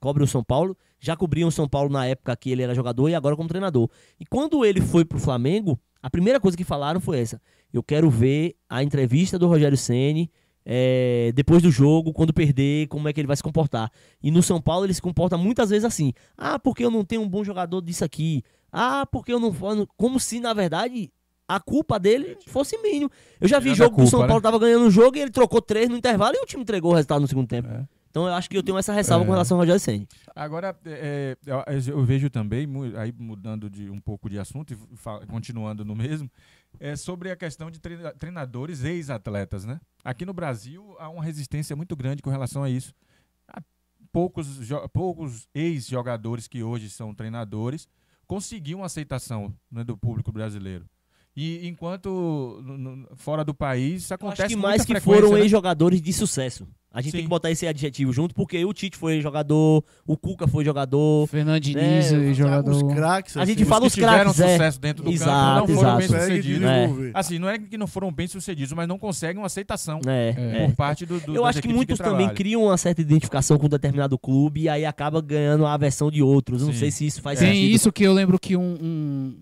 cobrem o São Paulo, já cobriam o São Paulo na época que ele era jogador e agora como treinador. E quando ele foi pro Flamengo, a primeira coisa que falaram foi essa: eu quero ver a entrevista do Rogério Ceni é, depois do jogo, quando perder, como é que ele vai se comportar. E no São Paulo ele se comporta muitas vezes assim: ah, porque eu não tenho um bom jogador disso aqui. Ah, porque eu não. Como se, na verdade, a culpa dele fosse mínima. Eu já vi Tirando jogo que o São culpa, Paulo né? tava ganhando um jogo e ele trocou três no intervalo e o time entregou o resultado no segundo tempo. É. Então eu acho que eu tenho essa ressalva É. com relação ao Rogério Ceni. Agora, é, é, eu, vejo também, aí mudando de um pouco de assunto e continuando no mesmo, é sobre a questão de treina- treinadores ex-atletas, né? Aqui no Brasil há uma resistência muito grande com relação a isso. Há poucos, poucos ex-jogadores que hoje são treinadores conseguiam aceitação né, do público brasileiro. E enquanto no- no- fora do país isso Eu acontece acho que mais que foram né? ex-jogadores de sucesso. A gente tem Sim. que botar esse adjetivo junto, porque o Tite foi jogador, o Cuca foi jogador. Fernando Diniz, É, e jogador. Os craques. A gente assim, fala os os que tiveram craques, é. sucesso dentro do Exato, campo não foram exato. bem consegue sucedidos. É. Assim, não é que não foram bem sucedidos, mas não conseguem uma aceitação É, É. é. por parte do, do Eu acho que muitos também trabalham. criam uma certa identificação com um determinado clube e aí acaba ganhando a aversão de outros. Eu Não Sim. sei se isso faz Tem sentido. isso que eu lembro que um, um-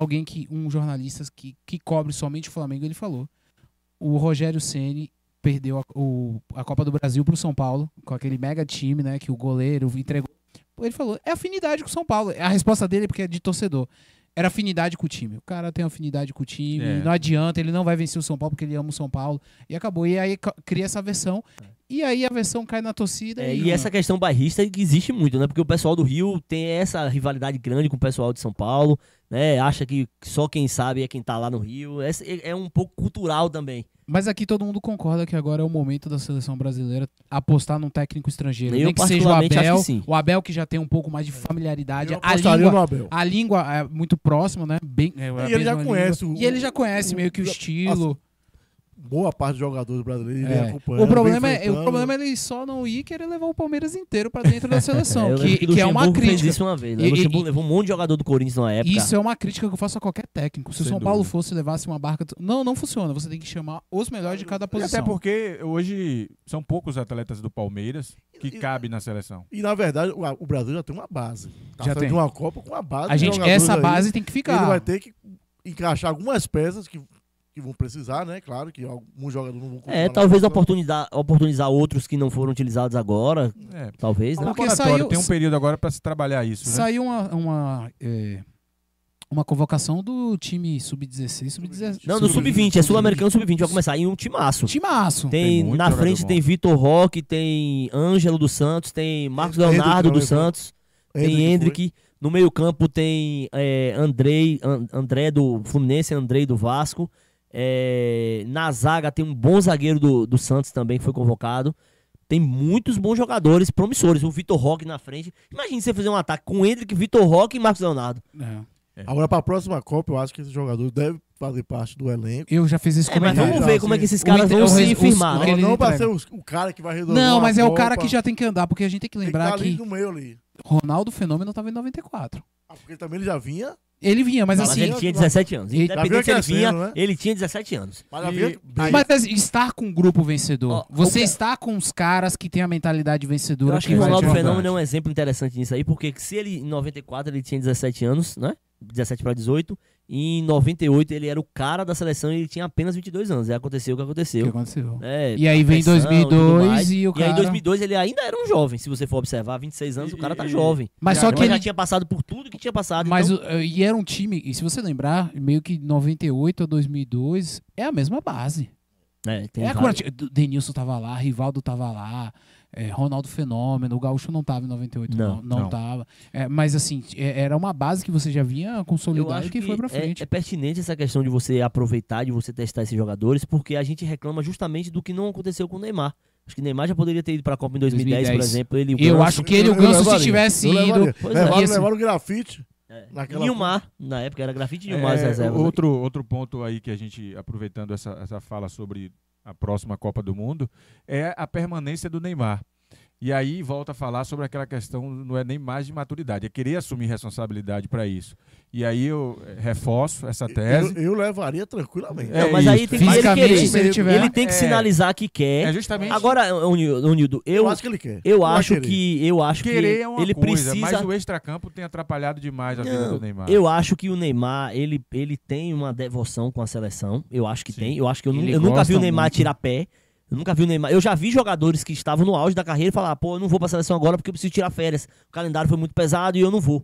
alguém que um jornalista que, que cobre somente o Flamengo ele falou. O Rogério Ceni perdeu a, o- a Copa do Brasil pro São Paulo com aquele mega time, né, que o goleiro entregou. Ele falou: "É afinidade com o São Paulo". A resposta dele é porque é de torcedor. Era afinidade com o time. O cara tem afinidade com o time, É. não adianta, ele não vai vencer o São Paulo porque ele ama o São Paulo. E acabou. E aí cria essa versão. E aí a versão cai na torcida. É, e essa questão bairrista que existe muito, né? Porque o pessoal do Rio tem essa rivalidade grande com o pessoal de São Paulo, né? Acha que só quem sabe é quem tá lá no Rio. É é um pouco cultural também. Mas aqui todo mundo concorda que agora é o momento da seleção brasileira apostar num técnico estrangeiro. Eu Nem que seja o Abel. O Abel que já tem um pouco mais de familiaridade. Eu A língua, no Abel. a língua é muito próxima, né? Bem, é E ele já conhece o- E ele já conhece o- meio que o o- estilo. Boa parte dos jogadores brasileiros É. acompanhando. O problema, é, o problema é ele só não ir querer levar o Palmeiras inteiro pra dentro da seleção. eu que, que, que é uma Luxemburgo fez crítica. isso uma vez. Né? E- O e- levou um monte de jogador do Corinthians na época. Isso é uma crítica que eu faço a qualquer técnico. Se o Sem São Paulo dúvida. fosse levasse uma barca. Não, não funciona. Você tem que chamar os melhores de cada E posição. até porque hoje são poucos atletas do Palmeiras que E- cabem na seleção. E na verdade, o, o Brasil já tem uma base. Tá Já tem. uma Copa com uma base. A gente, essa aí. base tem que Ele ficar. vai ter que encaixar algumas peças que, que vão precisar, né? Claro que alguns jogadores não vão continuar É, talvez oportunizar, oportunizar outros que não foram utilizados agora. É. Talvez, né? Porque saiu- tem um período agora para se trabalhar isso, né? Saiu uma, uma, é, uma convocação do time sub-16, sub-17. Não, no sub-20, é sul-americano sub-20, vai começar em um timaço. Timaço. Tem, Tem na frente bom. tem Vitor Roque, tem Ângelo dos Santos, tem Marcos Hendrick Leonardo dos. Santos, tem Hendrick foi. Hendrick. No meio-campo tem é, Andrei, An- André do Fluminense, Andrei do Vasco. É, na zaga tem um bom zagueiro do, do Santos também que foi convocado. Tem muitos bons jogadores promissores. O Vitor Roque na frente. Imagina você fazer um ataque com Hendrick, Vitor Roque e Marcos Leonardo. É. Agora, para a próxima Copa, eu acho que esse jogador deve fazer parte do elenco. Eu já fiz esse É, mas comentário. vamos ver como é que esses O caras Inter- vão o se os- firmar. o né? que Não, ele não para entrega. ser o, o cara que vai resolver. Não, mas é o Copa. cara que já tem que andar, porque a gente tem que Tem que lembrar tá ali que no meio ali. Ronaldo Fenômeno tava em 94. Ah, porque também ele já vinha. Ele vinha, mas Não, Mas assim. ele tinha 17 anos. Ele- Independente se ele vinha, né? ele tinha 17 anos. E-. Mas assim, estar com um grupo vencedor. Ó, você o que- está com os caras que têm a mentalidade vencedora. Eu acho que o vai Ronaldo. Fenômeno é um exemplo interessante nisso aí, porque se ele em 94 ele tinha 17 anos, né? 17 para 18, e em 98 ele era o cara da seleção e ele tinha apenas 22 anos. E aconteceu o que O que aconteceu. aconteceu? É, E aí vem pressão e tudo 2002 mais. e o E aí cara- em 2002 ele ainda era um jovem, se você for observar, 26 anos, E- o cara tá e- jovem. Mas E só que Ele ele. já tinha passado por tudo que tinha passado. Mas então, o- e era um time, e se você lembrar, meio que 98 a 2002 é a mesma base. É, tem É, Denilson tava lá, Rivaldo tava lá, é, Ronaldo Fenômeno, o Gaúcho não tava em 98, não, Não, não, não. tava. É, mas assim, é- era uma base que você já vinha consolidada acho e que, que foi pra é- frente. É, pertinente essa questão de você aproveitar, de você testar esses jogadores, porque a gente reclama justamente do que não aconteceu com o Neymar. Acho que o Neymar já poderia ter ido pra Copa em 2010, por 2010. exemplo. Ele, Eu Ganso. acho que ele e o Ganso, se tivesse ido. levaria. Pois é. Levaram, levaram o grafite. É. Naquela Nilmar, na época era grafite Nilmar as É, reservas. outro, outro ponto aí que a gente, aproveitando essa, essa fala sobre a próxima Copa do Mundo, é a permanência do Neymar. E aí volta a falar sobre aquela questão, não é nem mais de maturidade, é querer assumir responsabilidade para isso. E aí eu eh, reforço essa tese. Eu, eu levaria tranquilamente. É Não, mas aí tem que ele querer. ele tiver- Ele tem que É. sinalizar que É quer. justamente Agora, Nildo, eu, Eu acho que ele quer. eu acho querer. que eu acho querer que é uma ele coisa, precisa mas o extracampo tem atrapalhado demais a vida Não, do Neymar. Eu acho que o Neymar, ele, ele tem uma devoção com a seleção. Eu acho que Sim. tem. Eu acho que eu, eu nunca vi o Neymar muito. tirar pé. Eu nunca vi o Neymar. Eu já vi jogadores que estavam no auge da carreira e falar, pô, eu não vou pra seleção agora porque eu preciso tirar férias. O calendário foi muito pesado e eu não vou.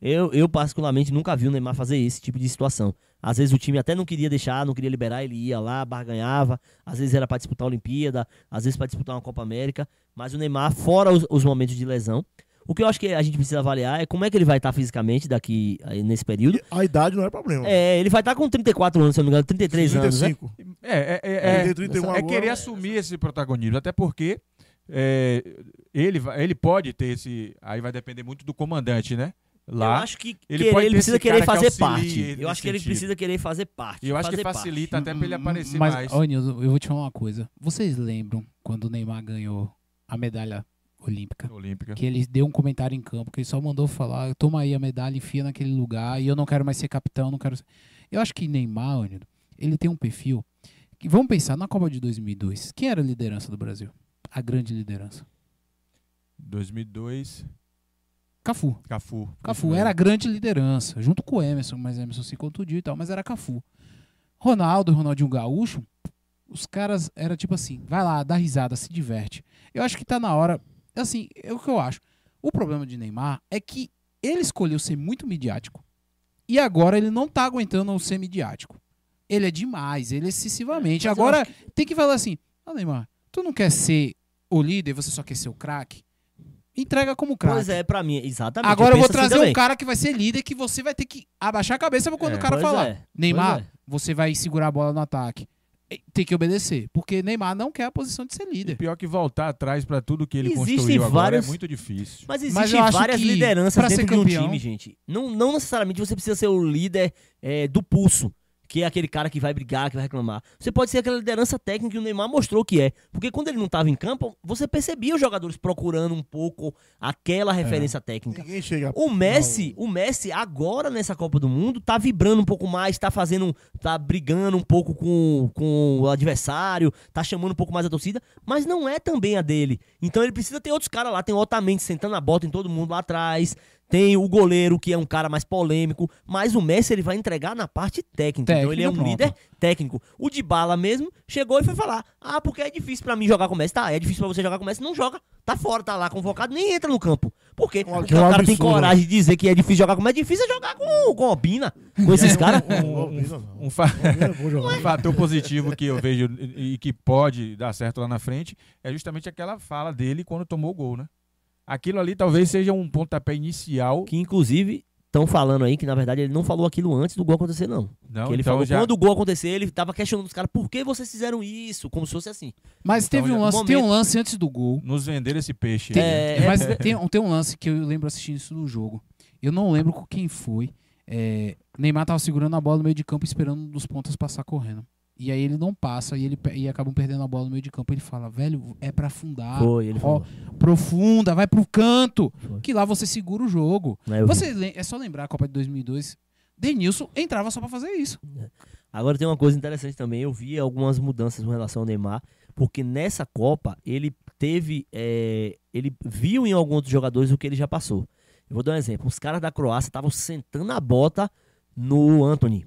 Eu, eu particularmente, nunca vi o Neymar fazer esse tipo de situação. Às vezes o time até não queria deixar, não queria liberar, ele ia lá, barganhava. Às vezes era pra disputar a Olimpíada, às vezes pra disputar uma Copa América. Mas o Neymar, fora os, os momentos de lesão, o que eu acho que a gente precisa avaliar é como é que ele vai estar fisicamente daqui nesse período. A idade não é problema. É, ele vai estar com 34 anos, se eu não me engano, 33 anos, né? 35. É, é, é, é, tem 31 é agora, querer mas- assumir esse protagonismo, até porque é, ele, ele pode ter esse. Aí vai depender muito do comandante, né? Lá. Eu acho que ele querer, ele precisa querer que fazer auxilie parte. Eu acho nesse que ele sentido. precisa querer fazer parte. Eu acho que facilita parte. até pra ele aparecer Mas, mais. ô, Nilson, eu vou te falar uma coisa. Vocês lembram quando o Neymar ganhou a medalha olímpica? Olímpica. Que ele deu um comentário em campo, que ele só mandou falar, toma aí a medalha, enfia naquele lugar, e eu não quero mais ser capitão, não quero ser... Eu acho que Neymar, ô, Nildo, ele tem um perfil... Que, vamos pensar, na Copa de 2002, quem era a liderança do Brasil? A grande liderança. 2002, Cafu. Cafu. Cafu era a grande liderança, junto com o Emerson, mas Emerson se contundiu e tal, mas era Cafu. Ronaldo, Ronaldinho Gaúcho, os caras era tipo assim, vai lá, dá risada, se diverte. Eu acho que tá na hora, assim, é o que eu acho. O problema de Neymar é que ele escolheu ser muito midiático e agora ele não tá aguentando ser midiático. Ele é demais, ele é excessivamente. Mas eu agora tem que falar assim, ah, Neymar, tu não quer ser o líder, você só quer ser o craque? Entrega como craque. Pois é, pra mim, exatamente. Agora eu, vou assim trazer um também. cara que vai ser líder que você vai ter que abaixar a cabeça quando É, o cara falar. é, Neymar, é. você vai segurar a bola no ataque. E Tem que obedecer. Porque Neymar não quer a posição de ser E líder. pior que voltar atrás pra tudo que ele Existem construiu agora várias- é muito difícil. Mas Mas existem acho várias que lideranças pra dentro ser de um campeão- time, gente. Não, não necessariamente você precisa ser o líder é, do pulso, que é aquele cara que vai brigar, que vai reclamar. Você pode ser aquela liderança técnica que o Neymar mostrou que é. Porque quando ele não estava em campo, você percebia os jogadores procurando um pouco aquela referência técnica. Ninguém chega. O Messi, o Messi agora nessa Copa do Mundo tá vibrando um pouco mais, tá fazendo, tá brigando um pouco com, com o adversário, tá chamando um pouco mais a torcida, mas não é também a dele. Então ele precisa ter outros caras lá, tem o Otamendi sentando a bota em todo mundo lá atrás, tem o goleiro que é um cara mais polêmico, mas o Messi ele vai entregar na parte técnica. então ele é um Técnica, líder pronto. técnico. O Dybala mesmo chegou e foi falar: "Ah, porque é difícil pra mim jogar com o Messi". Tá, é difícil pra você jogar com o Messi, não joga. Tá fora, tá lá convocado, nem entra no campo. Por quê? Um Porque o cara tem coragem de dizer que é difícil jogar com o Messi, é difícil é jogar com, com o Obina, com esses caras. Não. Um, fa- é um fator positivo que eu vejo e e que pode dar certo lá na frente é justamente aquela fala dele quando tomou o gol, né? Aquilo ali talvez seja um pontapé inicial. Que inclusive estão falando aí que na verdade ele não falou aquilo antes do gol acontecer não. Não, que ele então falou já, quando o gol acontecer, ele tava questionando os caras por que vocês fizeram isso, como se fosse assim. Mas Então, teve um lance, momento- tem um lance antes do gol. nos vender esse peixe. Tem, aí, né? É, mas é- tem, um- tem um lance que eu lembro assistindo isso no jogo. Eu não lembro com quem foi. É, Neymar tava segurando a bola no meio de campo esperando um dos pontas passar correndo. E aí ele não passa e ele e acabam perdendo a bola no meio de campo. Ele fala, velho, é pra afundar. Foi, ele Ó, falou. Profunda, vai pro canto. Foi. Que lá você segura o jogo. Vi. Você é só lembrar a Copa de 2002. Denilson entrava só pra fazer isso. Agora tem uma coisa interessante também, eu vi algumas mudanças com relação ao Neymar, porque nessa Copa ele teve, é, ele viu em alguns outros jogadores o que ele já passou. Eu vou dar um exemplo, os caras da Croácia estavam sentando a bota no Anthony,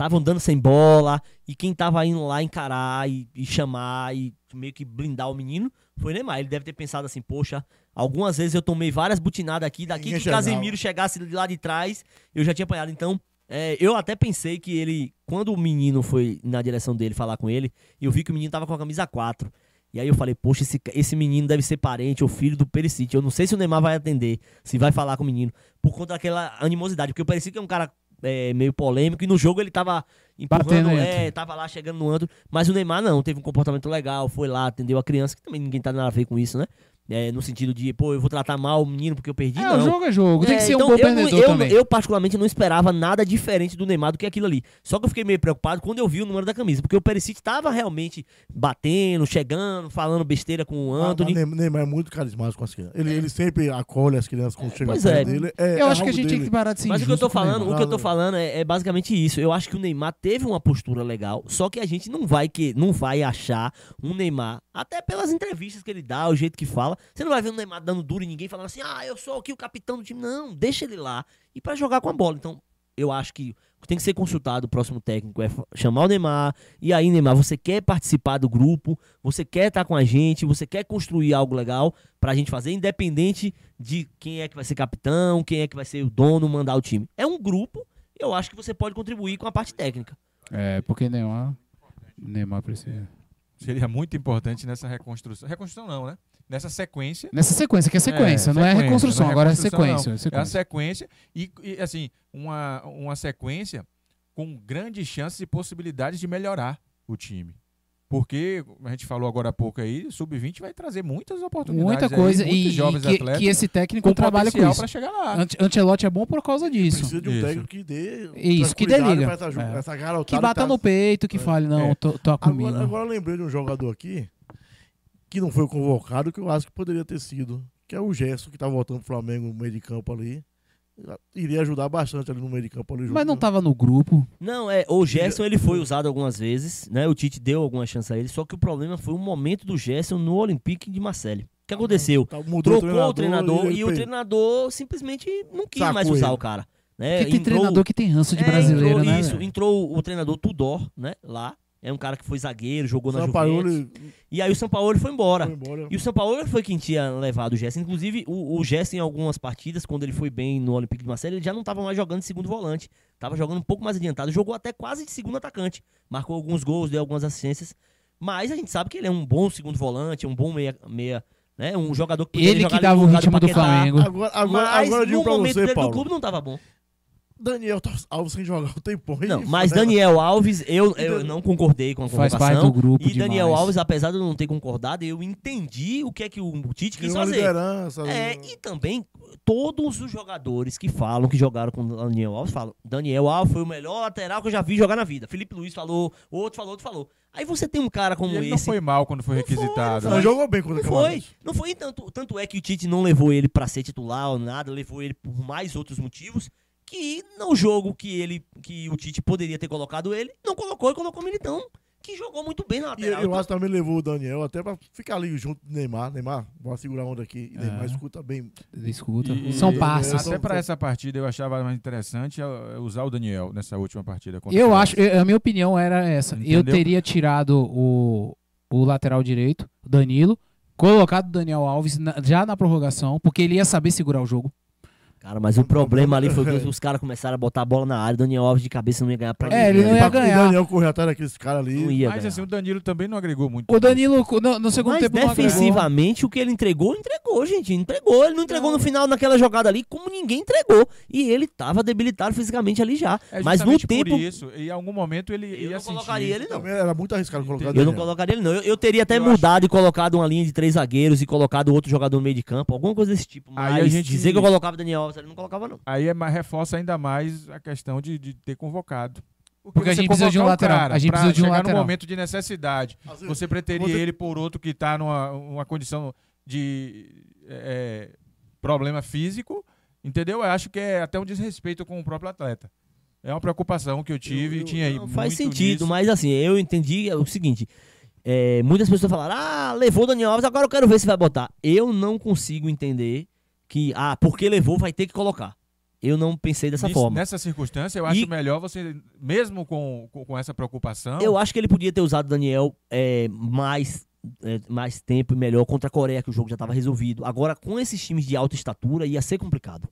estavam dando sem bola, e quem tava indo lá encarar e, e chamar e meio que blindar o menino foi o Neymar. Ele deve ter pensado assim, poxa, algumas vezes eu tomei várias butinadas aqui, daqui que chegava. Casemiro chegasse de lá de trás, eu já tinha apanhado. Então, É, eu até pensei que ele, quando o menino foi na direção dele falar com ele, eu vi que o menino tava com a camisa 4. E aí eu falei, poxa, esse, esse menino deve ser parente ou filho do Perisic. Eu não sei se o Neymar vai atender, se vai falar com o menino, por conta daquela animosidade. Porque o Perisic é um cara é, meio polêmico e no jogo ele tava empurrando, Batendo é, tava lá chegando no Antro. Mas o Neymar não, teve um comportamento legal, foi lá, atendeu a criança, que também ninguém tá nada a ver com isso, né? É, no sentido de, pô, eu vou tratar mal o menino porque eu perdi, É, não. o jogo é jogo. Tem É, que ser então, um bom eu, perdedor eu, também. eu, particularmente, não esperava nada diferente do Neymar do que aquilo ali. Só que eu fiquei meio preocupado quando eu vi o número da camisa, porque o Perisic tava realmente batendo, chegando, falando besteira com o Anthony. Mas Neymar é muito carismático com as crianças. Ele, ele sempre acolhe as crianças quando chegam pois perto é. dele. É, eu é acho que a gente tem que parar de ser Mas o que eu tô o falando, o que eu tô falando é, é basicamente isso. Eu acho que o Neymar teve uma postura legal, só que a gente não vai que não vai achar um Neymar, até pelas entrevistas que ele dá, o jeito que fala, você não vai ver o Neymar dando duro em ninguém falando assim: "Ah, eu sou aqui o capitão do time". Não, deixa ele lá e pra jogar com a bola. Então, eu acho que o que tem que ser consultado o próximo técnico é chamar o Neymar. E aí, Neymar, você quer participar do grupo, você quer estar com a gente, você quer construir algo legal pra gente fazer, independente de quem é que vai ser capitão, quem é que vai ser o dono, mandar o time. É um grupo, eu acho que você pode contribuir com a parte técnica. É, porque Neymar. Neymar precisa. Seria muito importante nessa reconstrução. Reconstrução não, né? Nessa sequência. Nessa sequência, que é sequência, não é sequência, reconstrução, não é agora é reconstrução, sequência. não. é É a sequência. sequência e, e, assim, uma, uma sequência com grandes chances e possibilidades de melhorar o time. Porque, como a gente falou agora há pouco aí, o Sub-20 vai trazer muitas oportunidades. Muita aí, coisa. muitos E, jovens e que, atletas que esse técnico com trabalha com isso. para chegar lá. Ante- Ancelotti é bom por causa disso. Precisa de um Isso. técnico que dê Isso, que dê liga. essa, É. essa Que bata tá- no peito, que É. fale, não, É. tô, tô comigo. Agora, agora eu lembrei de um jogador aqui que não foi convocado, que eu acho que poderia ter sido. Que é o Gerson, que tá voltando pro Flamengo no meio de campo ali. Iria ajudar bastante ali no meio de campo ali. Mas não junto, tava no grupo. Não, é, o Gerson ele foi usado algumas vezes, né? O Tite deu alguma chance a ele, só que o problema foi o momento do Gerson no Olympique de Marseille. O que aconteceu? Tá, mudou Trocou o treinador ele e o fez- treinador simplesmente não quis Sacou mais usar ele. o cara. Né? Porque tem Entrou- treinador que tem ranço de É, brasileiro, entrou, né? Isso, velho? entrou o treinador Tudor, né? Lá. É um cara que foi zagueiro, jogou na Sampaoli Juventus. E aí o Sampaoli foi embora. foi embora. E o São Paulo foi quem tinha levado o Gerson. Inclusive, o, o Gerson, em algumas partidas, quando ele foi bem no Olympique de Marseille, ele já não estava mais jogando de segundo volante. Tava jogando um pouco mais adiantado. Jogou até quase de segundo atacante. Marcou alguns gols, deu algumas assistências. Mas a gente sabe que ele é um bom segundo volante, um bom meia. meia né? Um jogador que Ele jogar que dava o ritmo do. Flamengo. Agora, agora, Mas agora eu digo no pra momento você, dele Paulo. no clube não tava bom. Daniel Alves sem jogar tempão. aí, Não, mas né? Daniel Alves, eu, eu não concordei com a Faz convocação. parte do grupo E Daniel demais. Alves, apesar de eu não ter concordado, eu entendi o que é que o Tite quis fazer. liderança. É, e também todos os jogadores que falam que jogaram com o Daniel Alves falam: Daniel Alves foi o melhor lateral que eu já vi jogar na vida. Felipe Luiz falou, outro falou, outro falou. Aí você tem um cara como ele esse. não foi mal quando foi Não foi, requisitado. não Não, né? jogou bem contra Não o foi, não foi tanto, tanto é que o Tite não levou ele pra ser titular ou nada, levou ele por mais outros motivos que no jogo que ele que o Tite poderia ter colocado ele, não colocou e colocou o Militão, que jogou muito bem na E lateral. eu Então, acho que também levou o Daniel até pra ficar ali junto do Neymar. Neymar, vou segurar a onda aqui. E Neymar É. escuta bem. Ele escuta. E- São e- passos. São- Até para essa partida eu achava mais interessante usar o Daniel nessa última partida. Eu acho, eu- a minha opinião era essa. Eu Entendeu? teria tirado o, o lateral direito, o Danilo, colocado o Daniel Alves na- já na prorrogação, porque ele ia saber segurar o jogo. Cara, mas o problema ali foi que os caras começaram a botar a bola na área, Daniel Alves de cabeça não ia ganhar pra É, ele ninguém. não ia E ganhar. O Daniel correu atrás daqueles caras ali. Não ia Mas ganhar. assim, o Danilo também não agregou muito. O Danilo, no, no segundo Mas tempo, não agregou. defensivamente, o que ele entregou, entregou, gente. Entregou. Ele não entregou no final naquela jogada ali, como ninguém entregou. E ele tava debilitado fisicamente ali já. É Mas no tempo. por isso, em algum momento ele Eu ia não sentir. colocaria ele, não. Também era muito arriscado colocar o Eu não colocaria ele, não. Eu, eu teria até Eu mudado e colocado uma linha de três zagueiros e colocado outro jogador no meio de campo, alguma coisa desse tipo. Aí Mas a gente- dizer que eu colocava Daniel Ele não colocava, não. Aí é mais, reforça ainda mais a questão de, de ter convocado. Porque a você gente precisa de um lateral, cara a gente precisa de um lateral. no momento de necessidade. Vezes, Você preteria Você- ele por outro que está numa uma condição de é, problema físico, entendeu? Eu acho que é até um desrespeito com o próprio atleta. É uma preocupação que eu tive Eu- e tinha aí Não faz sentido, nisso. mas assim, eu entendi o seguinte. é, muitas pessoas falaram, ah, levou o Daniel Alves, agora eu quero ver se vai botar. Eu não consigo entender que, ah, porque levou, vai ter que colocar. Eu não pensei dessa Nisso- forma. Nessa circunstância, eu acho E- melhor você, mesmo com, com, com essa preocupação, Eu acho que ele podia ter usado o Daniel é, mais, é, mais tempo e melhor contra a Coreia, que o jogo já estava resolvido. Agora, com esses times de alta estatura, ia ser complicado.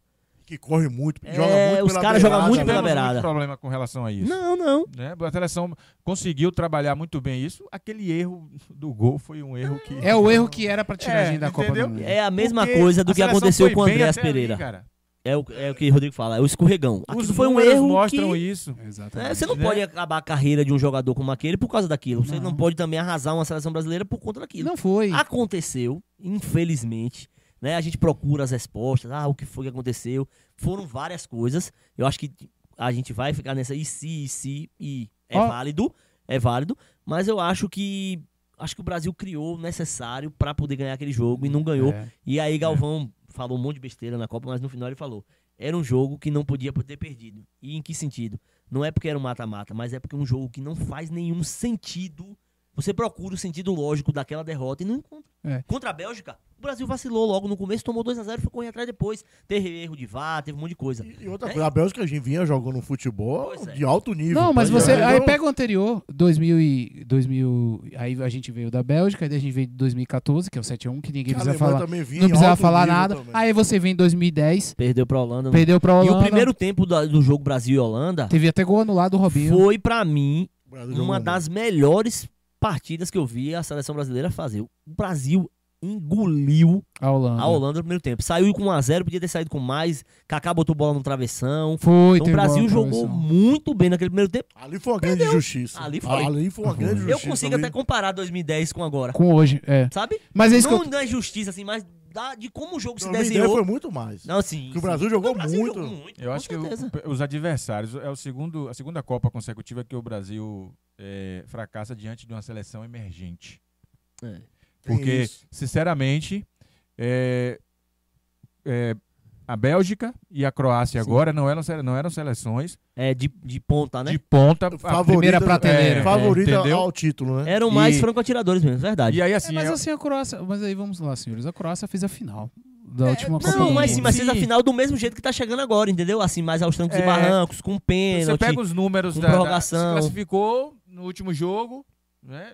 Que corre muito, É, joga muito os pela caras jogam beirada, muito né? pela beirada. muito problema com relação a isso. Não, não. né? A seleção conseguiu trabalhar muito bem isso. Aquele erro do gol foi um erro que. É o erro que era pra tirar É, a gente da Copa entendeu? do Mundo. É a mesma Porque coisa do que aconteceu com o Andréas até ali, Pereira. cara. É o, é o que o Rodrigo fala, é o escorregão. Aquilo Os foi um números erro mostram que... isso. Exatamente. É, você não né? pode acabar a carreira de um jogador como aquele por causa daquilo. Você não Não. pode também arrasar uma seleção brasileira por conta daquilo. Não foi. Aconteceu, infelizmente. Né? A gente procura as respostas. Ah, o que foi que aconteceu? Foram várias coisas. Eu acho que a gente vai ficar nessa e se, e se, e é Ó. válido. É válido. Mas eu acho que. Acho que o Brasil criou o necessário pra poder ganhar aquele jogo e não ganhou. É. E aí Galvão falou um monte de besteira na Copa, mas no final ele falou: era um jogo que não podia ter perdido. E em que sentido? Não é porque era um mata-mata, mas é porque é um jogo que não faz nenhum sentido. Você procura o sentido lógico daquela derrota e não encontra. É. Contra a Bélgica, o Brasil vacilou logo no começo, tomou 2x0 e foi correr atrás depois. Teve erro de VAR, teve um monte de coisa. E e outra É. coisa, a Bélgica a gente vinha jogando futebol Pois é. de alto nível. Não, mas tá você. Aí pega o anterior, 2000 e. 2000, aí a gente veio da Bélgica, aí a gente veio de 2014, que é o 7x1, que ninguém Que a precisa Alemanha falar. também vinha Não precisava falar nada. também. Aí você vem em 2010, Perdeu pra Holanda. perdeu pra E Holanda. o primeiro tempo da- do jogo Brasil e Holanda Teve até gol anulado do Robinho. foi pra mim uma das melhores partidas que eu vi a seleção brasileira fazer. O Brasil engoliu A Holanda. a Holanda no primeiro tempo. Saiu com 1x0, podia ter saído com mais. Kaká botou bola no travessão. Foi, Então, o Brasil jogou travessão. muito bem naquele primeiro tempo. Ali foi uma grande Entendeu? injustiça. Ali foi. Ali foi uma grande Eu injustiça. consigo ali. até comparar 2010 com agora. Com hoje, é. Sabe? Mas é isso que eu. Não da injustiça, assim, mas da, de como o jogo se 2010 desenhou. foi muito mais. Não, assim. Que o Brasil jogou o Brasil muito. jogou muito. Eu acho que o- certeza. os adversários é o segundo, a segunda Copa consecutiva que o Brasil é, fracassa diante de uma seleção emergente. É. Porque, isso. sinceramente, é, é, a Bélgica e a Croácia Sim. agora não eram, não eram seleções É, de, de ponta, né? de ponta. a- Favorita- primeira prateleira. é, favorita entendeu? ao título, né? Eram mais E- franco-atiradores mesmo, verdade. E aí, É, assim, mas é- assim, a Croácia. Mas aí vamos lá, senhores. A Croácia fez a final da É, última Copa Não, mas sim, mas fez a final do mesmo jeito que tá chegando agora, entendeu? Assim, mais aos trancos e É. barrancos, com você pênalti. pega os números da, da se prorrogação. classificou no último jogo, né?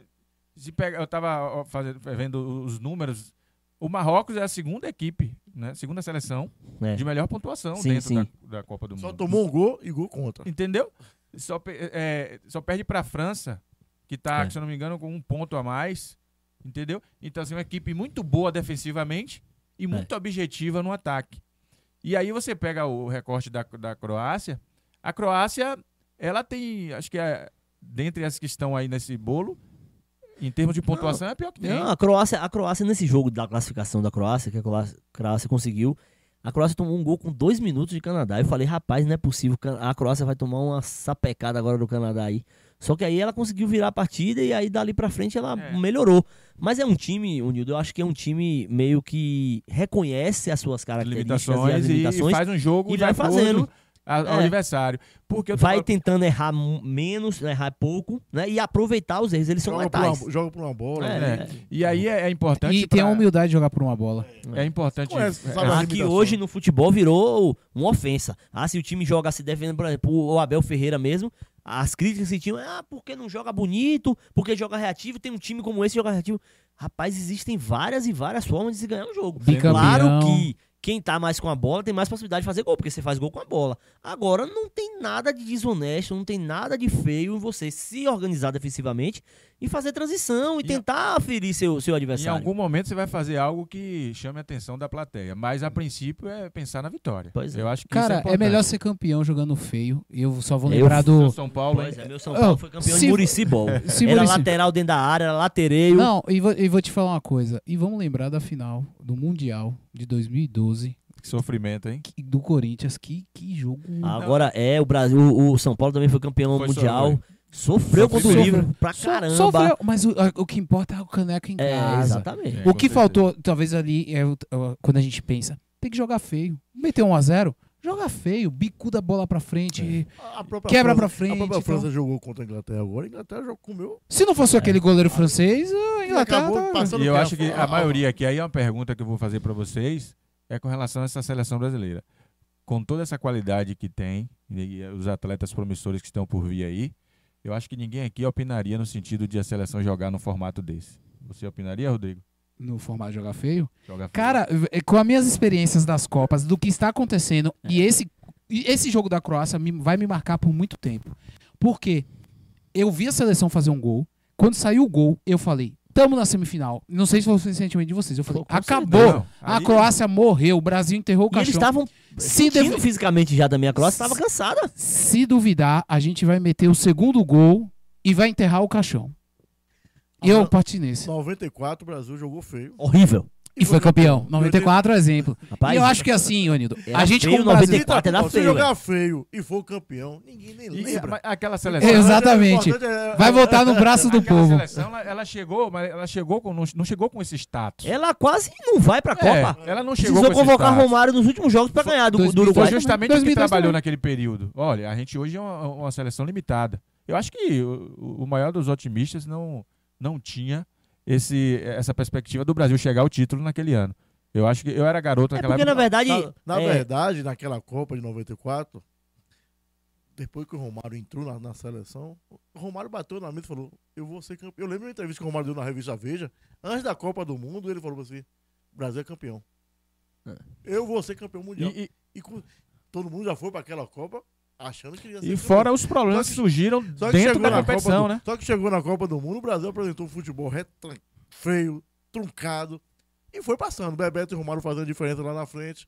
Se pega, eu tava ó, fazendo, vendo os números. O Marrocos é a segunda equipe, né? Segunda seleção É. de melhor pontuação Sim, dentro sim. Da, da Copa do Só Mundo. tomou um gol e gol contra. Entendeu? Só, pe- é, só perde pra França, que tá, É. se eu não me engano, com um ponto a mais. Entendeu? Então, assim, uma equipe muito boa defensivamente e muito objetiva no ataque. E aí você pega o recorte da, da Croácia. A Croácia, ela tem, acho que é, dentre as que estão aí nesse bolo, em termos de pontuação, é a pior que tem. Não, a Croácia, a Croácia, nesse jogo da classificação da Croácia, que a Croácia, Croácia conseguiu, a Croácia tomou um gol com dois minutos de Canadá. Eu falei, rapaz, não é possível. A Croácia vai tomar uma sapecada agora do Canadá aí. Só que aí ela conseguiu virar a partida e aí dali pra frente ela É. melhorou. Mas é um time, Unildo, eu acho que é um time meio que reconhece as suas características e as limitações e, limitações. faz um jogo e vai acordo a- ao É. adversário. Porque eu vai falando- tentando errar menos, errar pouco, né? E aproveitar os erros. Eles são Joga por, letais. uma, joga por uma bola. É, né? é. E aí é, é importante. E tem a pra- humildade de jogar por uma bola. É importante. Conhece, limitações. hoje no futebol virou uma ofensa. Ah, se o time joga se defendendo, por exemplo, o Abel Ferreira mesmo, as críticas que tinham, ah, porque não joga bonito, porque joga reativo, tem um time como esse que joga reativo. Rapaz, existem várias e várias formas de se ganhar um jogo. Bicampeão. Claro que quem tá mais com a bola tem mais possibilidade de fazer gol, porque você faz gol com a bola. Agora, não tem nada de desonesto, não tem nada de feio em você se organizar defensivamente e fazer transição e, E- tentar ferir seu, seu Em adversário. algum momento você vai fazer algo que chame a atenção da plateia. Mas a princípio é pensar na vitória. Pois é. Eu acho que Cara, isso é, é, melhor ser campeão jogando feio. E eu só vou Eu- lembrar do. Seu São Paulo, Pois é, meu São Paulo Oh, foi campeão se- de Murici Ball. Se Era Muricy- lateral dentro da área, era latereio. Não, e vou, e vou te falar uma coisa. E vamos lembrar da final do Mundial de 2012 Que sofrimento, hein? que- do Corinthians. Que, que jogo. Agora é, o Brasil, o, o São Paulo também foi campeão Foi mundial. Sofreu contra o Sofreu. River pra So- caramba. sofreu, mas o, o que importa é o caneco em É, casa. exatamente. É, o que certeza. faltou, talvez ali, é quando a gente pensa, tem que jogar feio. Meter 1 a 0 joga feio, bicuda a bola pra frente. A própria Quebra França- pra frente, A própria então. França jogou contra a Inglaterra agora. A Inglaterra já comeu. Se não fosse aquele goleiro francês, a Inglaterra acabou tava- passando E eu acho que a a- maioria aqui, aí é uma pergunta que eu vou fazer pra vocês, é com relação a essa seleção brasileira. Com toda essa qualidade que tem, e os atletas promissores que estão por vir aí, eu acho que ninguém aqui opinaria no sentido de a seleção jogar no formato desse. Você opinaria, Rodrigo? No formato de jogar feio. Joga feio. Cara, eh, com as minhas experiências das Copas, do que está acontecendo, e esse, esse jogo da Croácia me- vai me marcar por muito tempo. Porque eu vi a seleção fazer um gol, quando saiu o gol, eu falei, tamo na semifinal. Não sei se foi o sentimento de vocês. Eu falei, Pô, acabou. Não, A aí- Croácia morreu, o Brasil enterrou o E eles estavam Se deve- fisicamente já também. A Croácia estava cansada. Se duvidar, a gente vai meter o segundo gol e vai enterrar o caixão. E eu parti nesse. 94, o Brasil jogou feio. Horrível. E foi campeão. 94 é exemplo. Rapaz, e eu acho que assim, Onildo, Era a gente feio, como Brasil... 94 era Se jogar feio e for campeão, ninguém nem E- lembra. mas aquela seleção. Exatamente. É- Vai voltar no braço do aquela povo. seleção, ela, ela chegou, mas ela chegou com, não, chegou com esse status. Ela quase não vai pra É, Copa. ela não chegou Precisou com convocar status. Romário nos últimos jogos pra ganhar do, do 2002 Uruguai. Foi justamente o que 2002 trabalhou também. naquele período. Olha, a gente hoje é uma, uma seleção limitada. Eu acho que o, o maior dos otimistas não, não tinha esse, essa perspectiva do Brasil chegar ao título naquele ano. Eu acho que eu era garoto É naquela porque, na época. verdade, Na, na é, verdade, naquela Copa de 94, depois que o Romário entrou na, na seleção, o Romário bateu na mesa e falou: Eu vou ser campeão. Eu lembro de uma entrevista que o Romário deu na revista Veja, antes da Copa do Mundo, ele falou assim: Brasil é campeão. Eu vou ser campeão mundial. E, E, com- todo mundo já foi para aquela Copa achando que ia ser e, campeão. fora os problemas que que- surgiram Só que dentro chegou da na Copa competição, do- né? Só que chegou na Copa do Mundo, o Brasil apresentou um futebol retran- feio, truncado. E foi passando. Bebeto e Romário fazendo diferença lá na frente.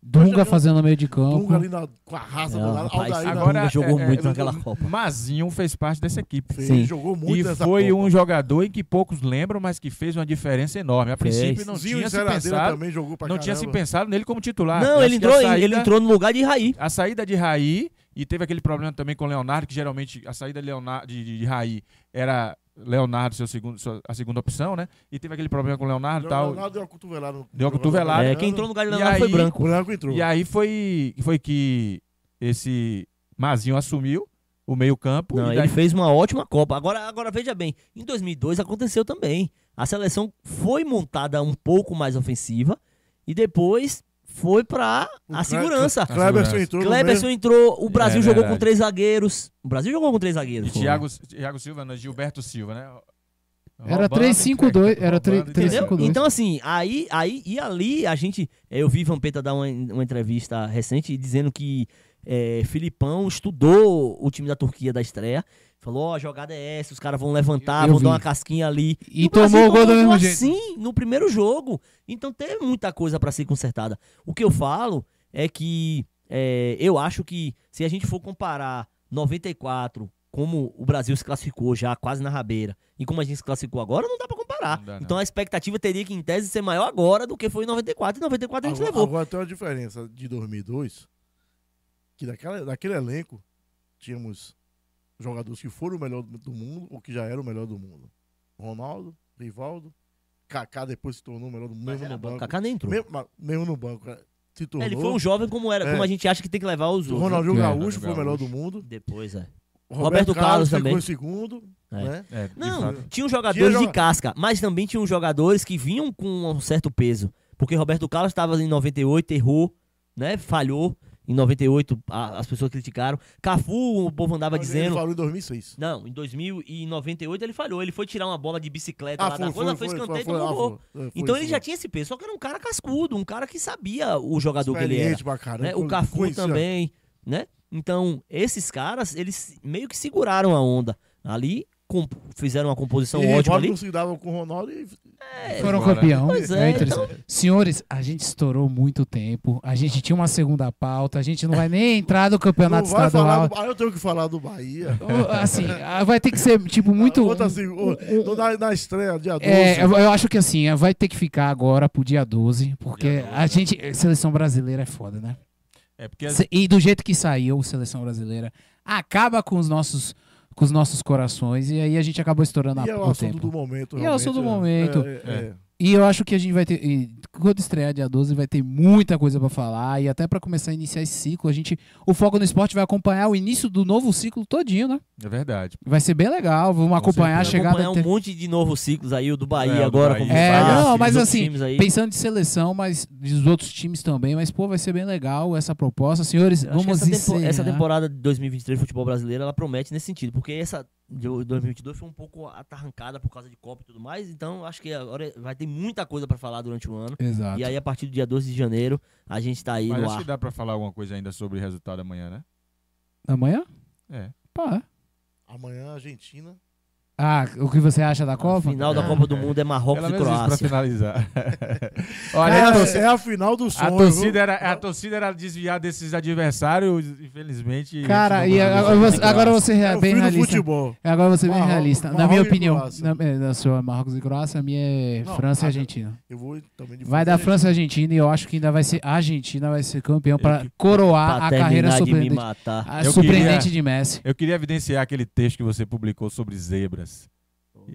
Dunga fazendo no meio de campo. Dunga ali na, com a raça do lado. rapaz, Aldair agora- Dunga jogou é, muito é, naquela Copa. Mazinho fez parte dessa equipe. fez, Sim. jogou muito E nessa foi Copa. um jogador em que poucos lembram, mas que fez uma diferença enorme. A Fez. princípio não Zinho tinha se pensado, também jogou pra não tinha se caramba. pensado nele como titular. Não, ele entrou, saída- ele entrou no lugar de Raí. A saída de Raí, e teve aquele problema também com o Leonardo, que geralmente a saída de, Leonardo, de, de, de Raí era Leonardo seu segundo, sua- a segunda opção, né? E teve aquele problema com o Leonardo e tal. Leonardo deu uma cotuvelada. no- Deu uma cotovelada. É, quem entrou no lugar de Leonardo foi aí- branco. O branco entrou. E aí foi, foi que esse Mazinho assumiu o meio-campo. E ele daí- fez uma ótima Copa. Agora, agora veja bem, em 2002 aconteceu também. A seleção foi montada um pouco mais ofensiva e depois foi pra O a segurança. Kleberson entrou Kleberson entrou, o Brasil É jogou verdade. com três zagueiros. O Brasil jogou com três E zagueiros. Thiago, Thiago Silva, não, Gilberto Silva, né? Era Roubando, 3-5-2, era roubando, 3 Entendeu? 3-5-2. Então, assim, aí, aí e ali a gente. Eu vi Vampeta dar uma, uma entrevista recente dizendo que é, Filipão estudou o time da Turquia da estreia. Falou: ó, a jogada é essa, os caras vão levantar, Eu vão vi. dar uma casquinha ali. E o Brasil tomou o gol do mesmo jeito. assim no primeiro jogo. Então teve muita coisa pra ser consertada. O que eu falo é que é, eu acho que se a gente for comparar 94, como o Brasil se classificou já quase na rabeira, e como a gente se classificou agora, não dá pra comparar. Dá, não. Então a expectativa teria que, em tese, ser maior agora do que foi em 94. E 94 a gente Agora, levou. agora tem uma diferença de 2002, que daquela, daquele elenco tínhamos jogadores que foram o melhor do do mundo ou que já eram o melhor do mundo. Ronaldo, Rivaldo, Kaká depois se tornou o melhor do mundo, mesmo no banco. Kaká nem entrou. Mesmo, mesmo no banco, cara, se tornou. É, ele foi um jovem como era, É. como a gente acha que tem que levar os O outros. Ronaldinho É, Gaúcho foi o melhor do mundo. Depois, é. O Roberto Carlos ficou também. em segundo. É. Né? É, Não, fato. tinham jogadores Tinha de joga- casca, mas também tinham jogadores que vinham com um certo peso. Porque Roberto Carlos estava em 98, errou, né? Falhou. Em 98, a- as pessoas criticaram. Cafu, o povo andava Ele dizendo. falou em 2006. Não, em 2098 ele falhou. Ele foi tirar uma bola de bicicleta Ah, lá foi, da coisa, foi, foi, foi, escanteio e foi, tomou ah, gol. Então ele já tinha esse peso, só que era um cara cascudo, um cara que sabia o jogador que ele era. Caramba. né? O Cafu conhecia- também, né? Então, esses caras, eles meio que seguraram a onda. Ali, fizeram uma composição E ótima ali. não se dava com o Ronaldo e Foram Agora- campeão. Pois É é, interessante. Senhores, a gente estourou muito tempo. A gente tinha uma segunda pauta. A gente não vai nem entrar no não campeonato vai falar estadual. do... Ah, eu tenho que falar do Bahia. Assim, ah, vai ter que ser, tipo, muito. Outra assim, na, na estreia, dia 12. É, eu acho que assim, vai ter que ficar agora pro dia 12, porque Dia 12, a gente. Seleção brasileira é foda, né? É porque E do jeito que saiu, seleção brasileira acaba com os nossos, com os nossos corações, e aí a gente acabou estourando e é a, o o assunto tempo. do momento. E é o assunto do realmente, momento. É, é, é. E eu acho que a gente vai ter. e Quando estrear dia 12, vai ter muita coisa pra falar. E até pra começar a iniciar esse ciclo, a gente. O Foco no Esporte vai acompanhar o início do novo ciclo todinho, né? é verdade. Vai ser bem legal. Vamos acompanhar a certeza. chegada. acompanhar um inte- monte de novos ciclos aí, o do Bahia É, o do agora, Bahia. como É, não, mas assim. Pensando de seleção, mas dos outros times também. Mas, pô, vai ser bem legal essa proposta. Senhores, Eu vamos essa, tempo- encerrar. essa temporada de 2023 de futebol brasileiro, ela promete nesse sentido, porque essa de 2022 foi um pouco atarrancada por causa de Copa e tudo mais. Então, acho que agora vai ter muita coisa pra falar durante o ano. Exato. E aí, a partir do dia 12 de janeiro, a gente tá aí Mas no acho ar. que dá pra falar alguma coisa ainda sobre o resultado amanhã, né? Amanhã? É. Pá. Amanhã, Argentina. Ah, o que você acha da A Copa? final da Copa do Mundo é Marrocos Pelo e Croácia. finalizar. Olha, É, a a- torcida, é a final do a sonho. torcida viu? era, a torcida era desviar desses adversários, infelizmente. Cara, a e agora você, agora você É é o bem realista. futebol. Agora você é bem realista. Na minha opinião, na, é, na sua Marrocos e Croácia, a minha é Não, França e a- Argentina. Eu vou também de Vai dar. França e Argentina e eu acho que ainda vai ser a Argentina vai ser campeão Eu para coroar Pra a carreira de surpreendente, matar. a surpreendente queria- de Messi. Eu queria evidenciar aquele texto que você publicou sobre zebras.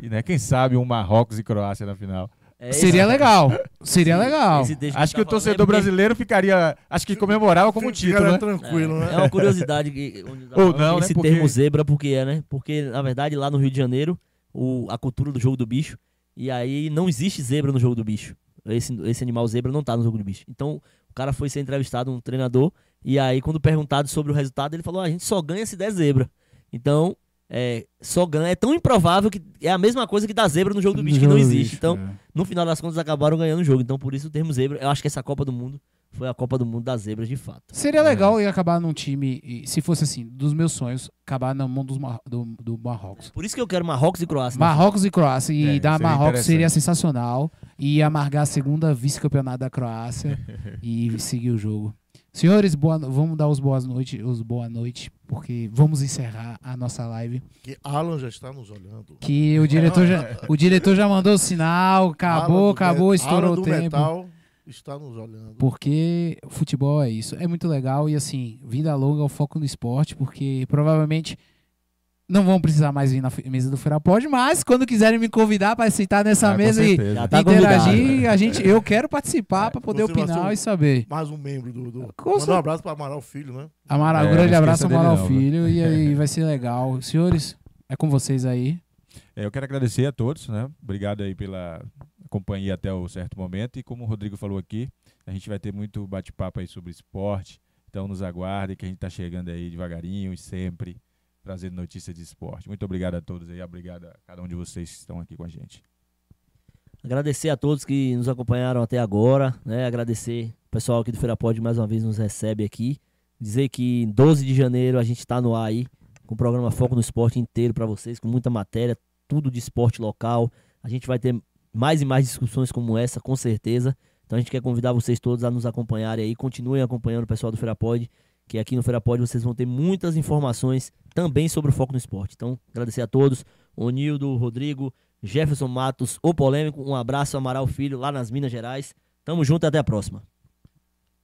E, né, quem sabe um Marrocos e Croácia na final. É, Seria legal. Seria esse- legal. esse Acho tá que o falando é torcedor porque brasileiro ficaria. Acho que comemorava como título, né? tranquilo, né? É uma curiosidade que, tá Ou não, né? esse Porque- termo zebra, porque é, né? Porque, na verdade, lá no Rio de Janeiro, o, a cultura do jogo do bicho, e aí não existe zebra no jogo do bicho. Esse, esse animal zebra não tá no jogo do bicho. Então, o cara foi ser entrevistado, um treinador, e aí, quando perguntado sobre o resultado, ele falou: "Ah, a gente só ganha se der zebra. Então, é, só ganha. É tão improvável que é a mesma coisa que dar zebra no jogo do bicho, que não existe. Então, é. no final das contas, acabaram ganhando o jogo. Então, por isso o termo zebra. Eu acho que essa Copa do Mundo foi a Copa do Mundo das zebras de fato. Seria legal eu acabar num time, se fosse assim, dos meus sonhos, acabar na mão dos Mar- do, do Marrocos. Por isso que eu quero Marrocos e Croácia. na Marrocos e Croácia. E É, dar seria Marrocos seria sensacional. E amargar a segunda vice-campeonato da Croácia e seguir o jogo. Senhores, boa, vamos dar os boas noites, os boa noite, porque vamos encerrar a nossa live. Que Alan já está nos olhando. Que o diretor já, o diretor já mandou o sinal, acabou, acabou, Me- estourou Alan o do tempo. Metal está nos olhando. Porque o futebol é isso. É muito legal e assim, vida longa ao foco no esporte, porque provavelmente não vão precisar mais vir na mesa do Ferapod, mas quando quiserem me convidar para sentar nessa com mesa e tá interagir, a gente, eu quero participar para poder opinar e saber. Mais um membro do. do... Manda um abraço para Amaral Filho, né? Amaral, É, um grande abraço, dele Amaral não, Filho, e aí vai ser legal. Senhores, é com vocês aí. É, eu quero agradecer a todos, né? Obrigado aí pela companhia até o certo momento. E como o Rodrigo falou aqui, a gente vai ter muito bate-papo aí sobre esporte. Então nos aguardem que a gente está chegando aí devagarinho e sempre trazendo notícias de esporte. Muito obrigado a todos aí, obrigado a cada um de vocês que estão aqui com a gente. Agradecer a todos que nos acompanharam até agora, né? Agradecer o pessoal aqui do Feira Pod mais uma vez nos recebe aqui. Dizer que em 12 de janeiro a gente está no ar aí com o programa Foco no Esporte inteiro para vocês, com muita matéria, tudo de esporte local. A gente vai ter mais e mais discussões como essa, com certeza. Então a gente quer convidar vocês todos a nos acompanharem aí, continuem acompanhando o pessoal do Feira Pod, que aqui no Feira Pod vocês vão ter muitas informações também sobre o Foco no Esporte. Então, agradecer a todos, o Nildo, o Rodrigo, Jefferson Matos, o Polêmico, um abraço, Amaral Filho, lá nas Minas Gerais. Tamo junto e até a próxima.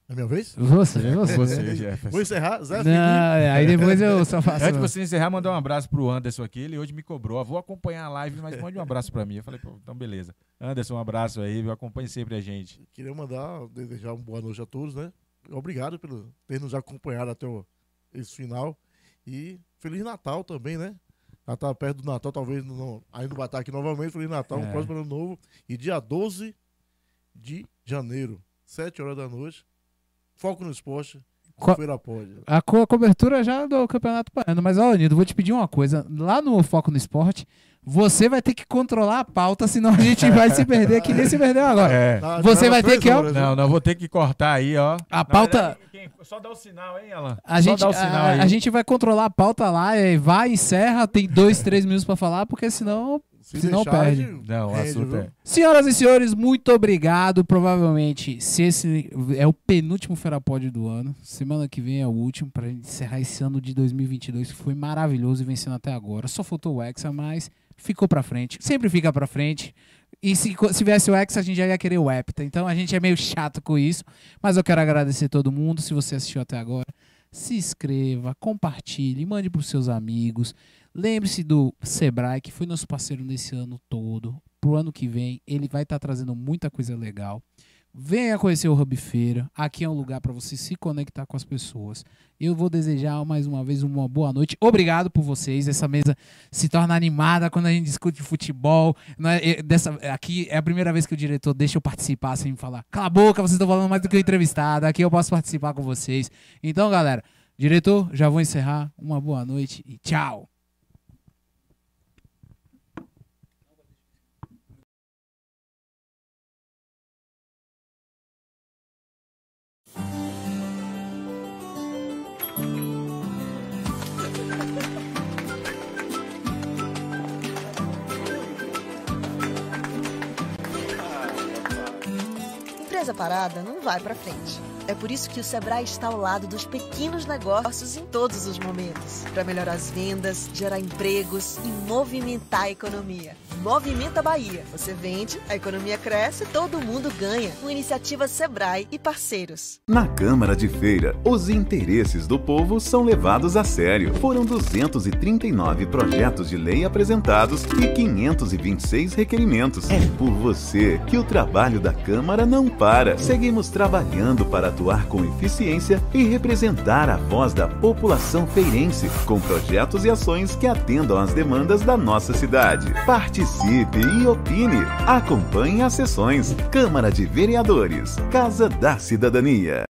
É minha vez? Você, é você. Você, Jefferson. Vou encerrar. Zé Não, Felipe. aí depois eu só faço. Antes de você encerrar, mandar um abraço pro Anderson aqui. Ele hoje me cobrou. "Ah, Vou acompanhar a live, mas mande um abraço pra mim. Eu falei, pô, então beleza. Anderson, um abraço aí, viu? acompanhe sempre a gente. Queria mandar, desejar uma boa noite a todos, né? Obrigado por ter nos acompanhado até o, esse final. E Feliz Natal também, né? Já tá perto do Natal, talvez não, ainda vai estar aqui novamente. Feliz Natal, um É. próximo ano novo. E dia 12 de janeiro, 7 horas da noite, Foco no Esporte, Pode. A co- cobertura já do Campeonato Baiano. Mas, ó, Nildo, vou te pedir uma coisa. Lá no Foco no Esporte, você vai ter que controlar a pauta, senão a gente vai se perder, que nem se perdeu agora. É. Na- Você na- vai ter que, ó, horas? Não, não, vou ter que cortar aí, ó. A pauta- verdade, Só dá o sinal, hein, Alan? A Só gente, dá o sinal a, aí. a gente vai controlar a pauta lá, é, vai, encerra, tem dois, três minutos pra falar, porque senão. Se deixar, perde. Não, assunto é. Senhoras e senhores, muito obrigado. Provavelmente, se esse é o penúltimo Ferapod do ano, semana que vem é o último, pra gente encerrar esse ano de 2022, que foi maravilhoso e vencendo até agora. Só faltou o Hexa, mas ficou pra frente. Sempre fica pra frente. E se, se viesse o Hexa, a gente já ia querer o Hepta. Então a gente é meio chato com isso. Mas eu quero agradecer todo mundo. Se você assistiu até agora, se inscreva, compartilhe, mande pros seus amigos. Lembre-se do Sebrae, que foi nosso parceiro nesse ano todo. Pro ano que vem, ele vai estar trazendo muita coisa legal. Venha conhecer o Hub Feira. Aqui é um lugar para você se conectar com as pessoas. Eu vou desejar mais uma vez uma boa noite. Obrigado por vocês. Essa mesa se torna animada quando a gente discute futebol. Não é- é- dessa, aqui é a primeira vez que o diretor deixa eu participar sem falar. Cala a boca, vocês estão falando mais do que o entrevistado. Aqui eu posso participar com vocês. Então, galera, diretor, já vou encerrar. Uma boa noite e tchau. Empresa parada não vai para frente. É por isso que o Sebrae está ao lado dos pequenos negócios em todos os momentos, para melhorar as vendas, gerar empregos e movimentar a economia. Movimenta Bahia. Você vende, a economia cresce, todo mundo ganha. Com iniciativa Sebrae e parceiros. Na Câmara de Feira, os interesses do povo são levados a sério. Foram 239 projetos de lei apresentados e 526 requerimentos. É por você que o trabalho da Câmara não para. Seguimos trabalhando para atuar com eficiência e representar a voz da população feirense, com projetos e ações que atendam às demandas da nossa cidade. Participe e opine. Acompanhe as sessões. Câmara de Vereadores. Casa da Cidadania.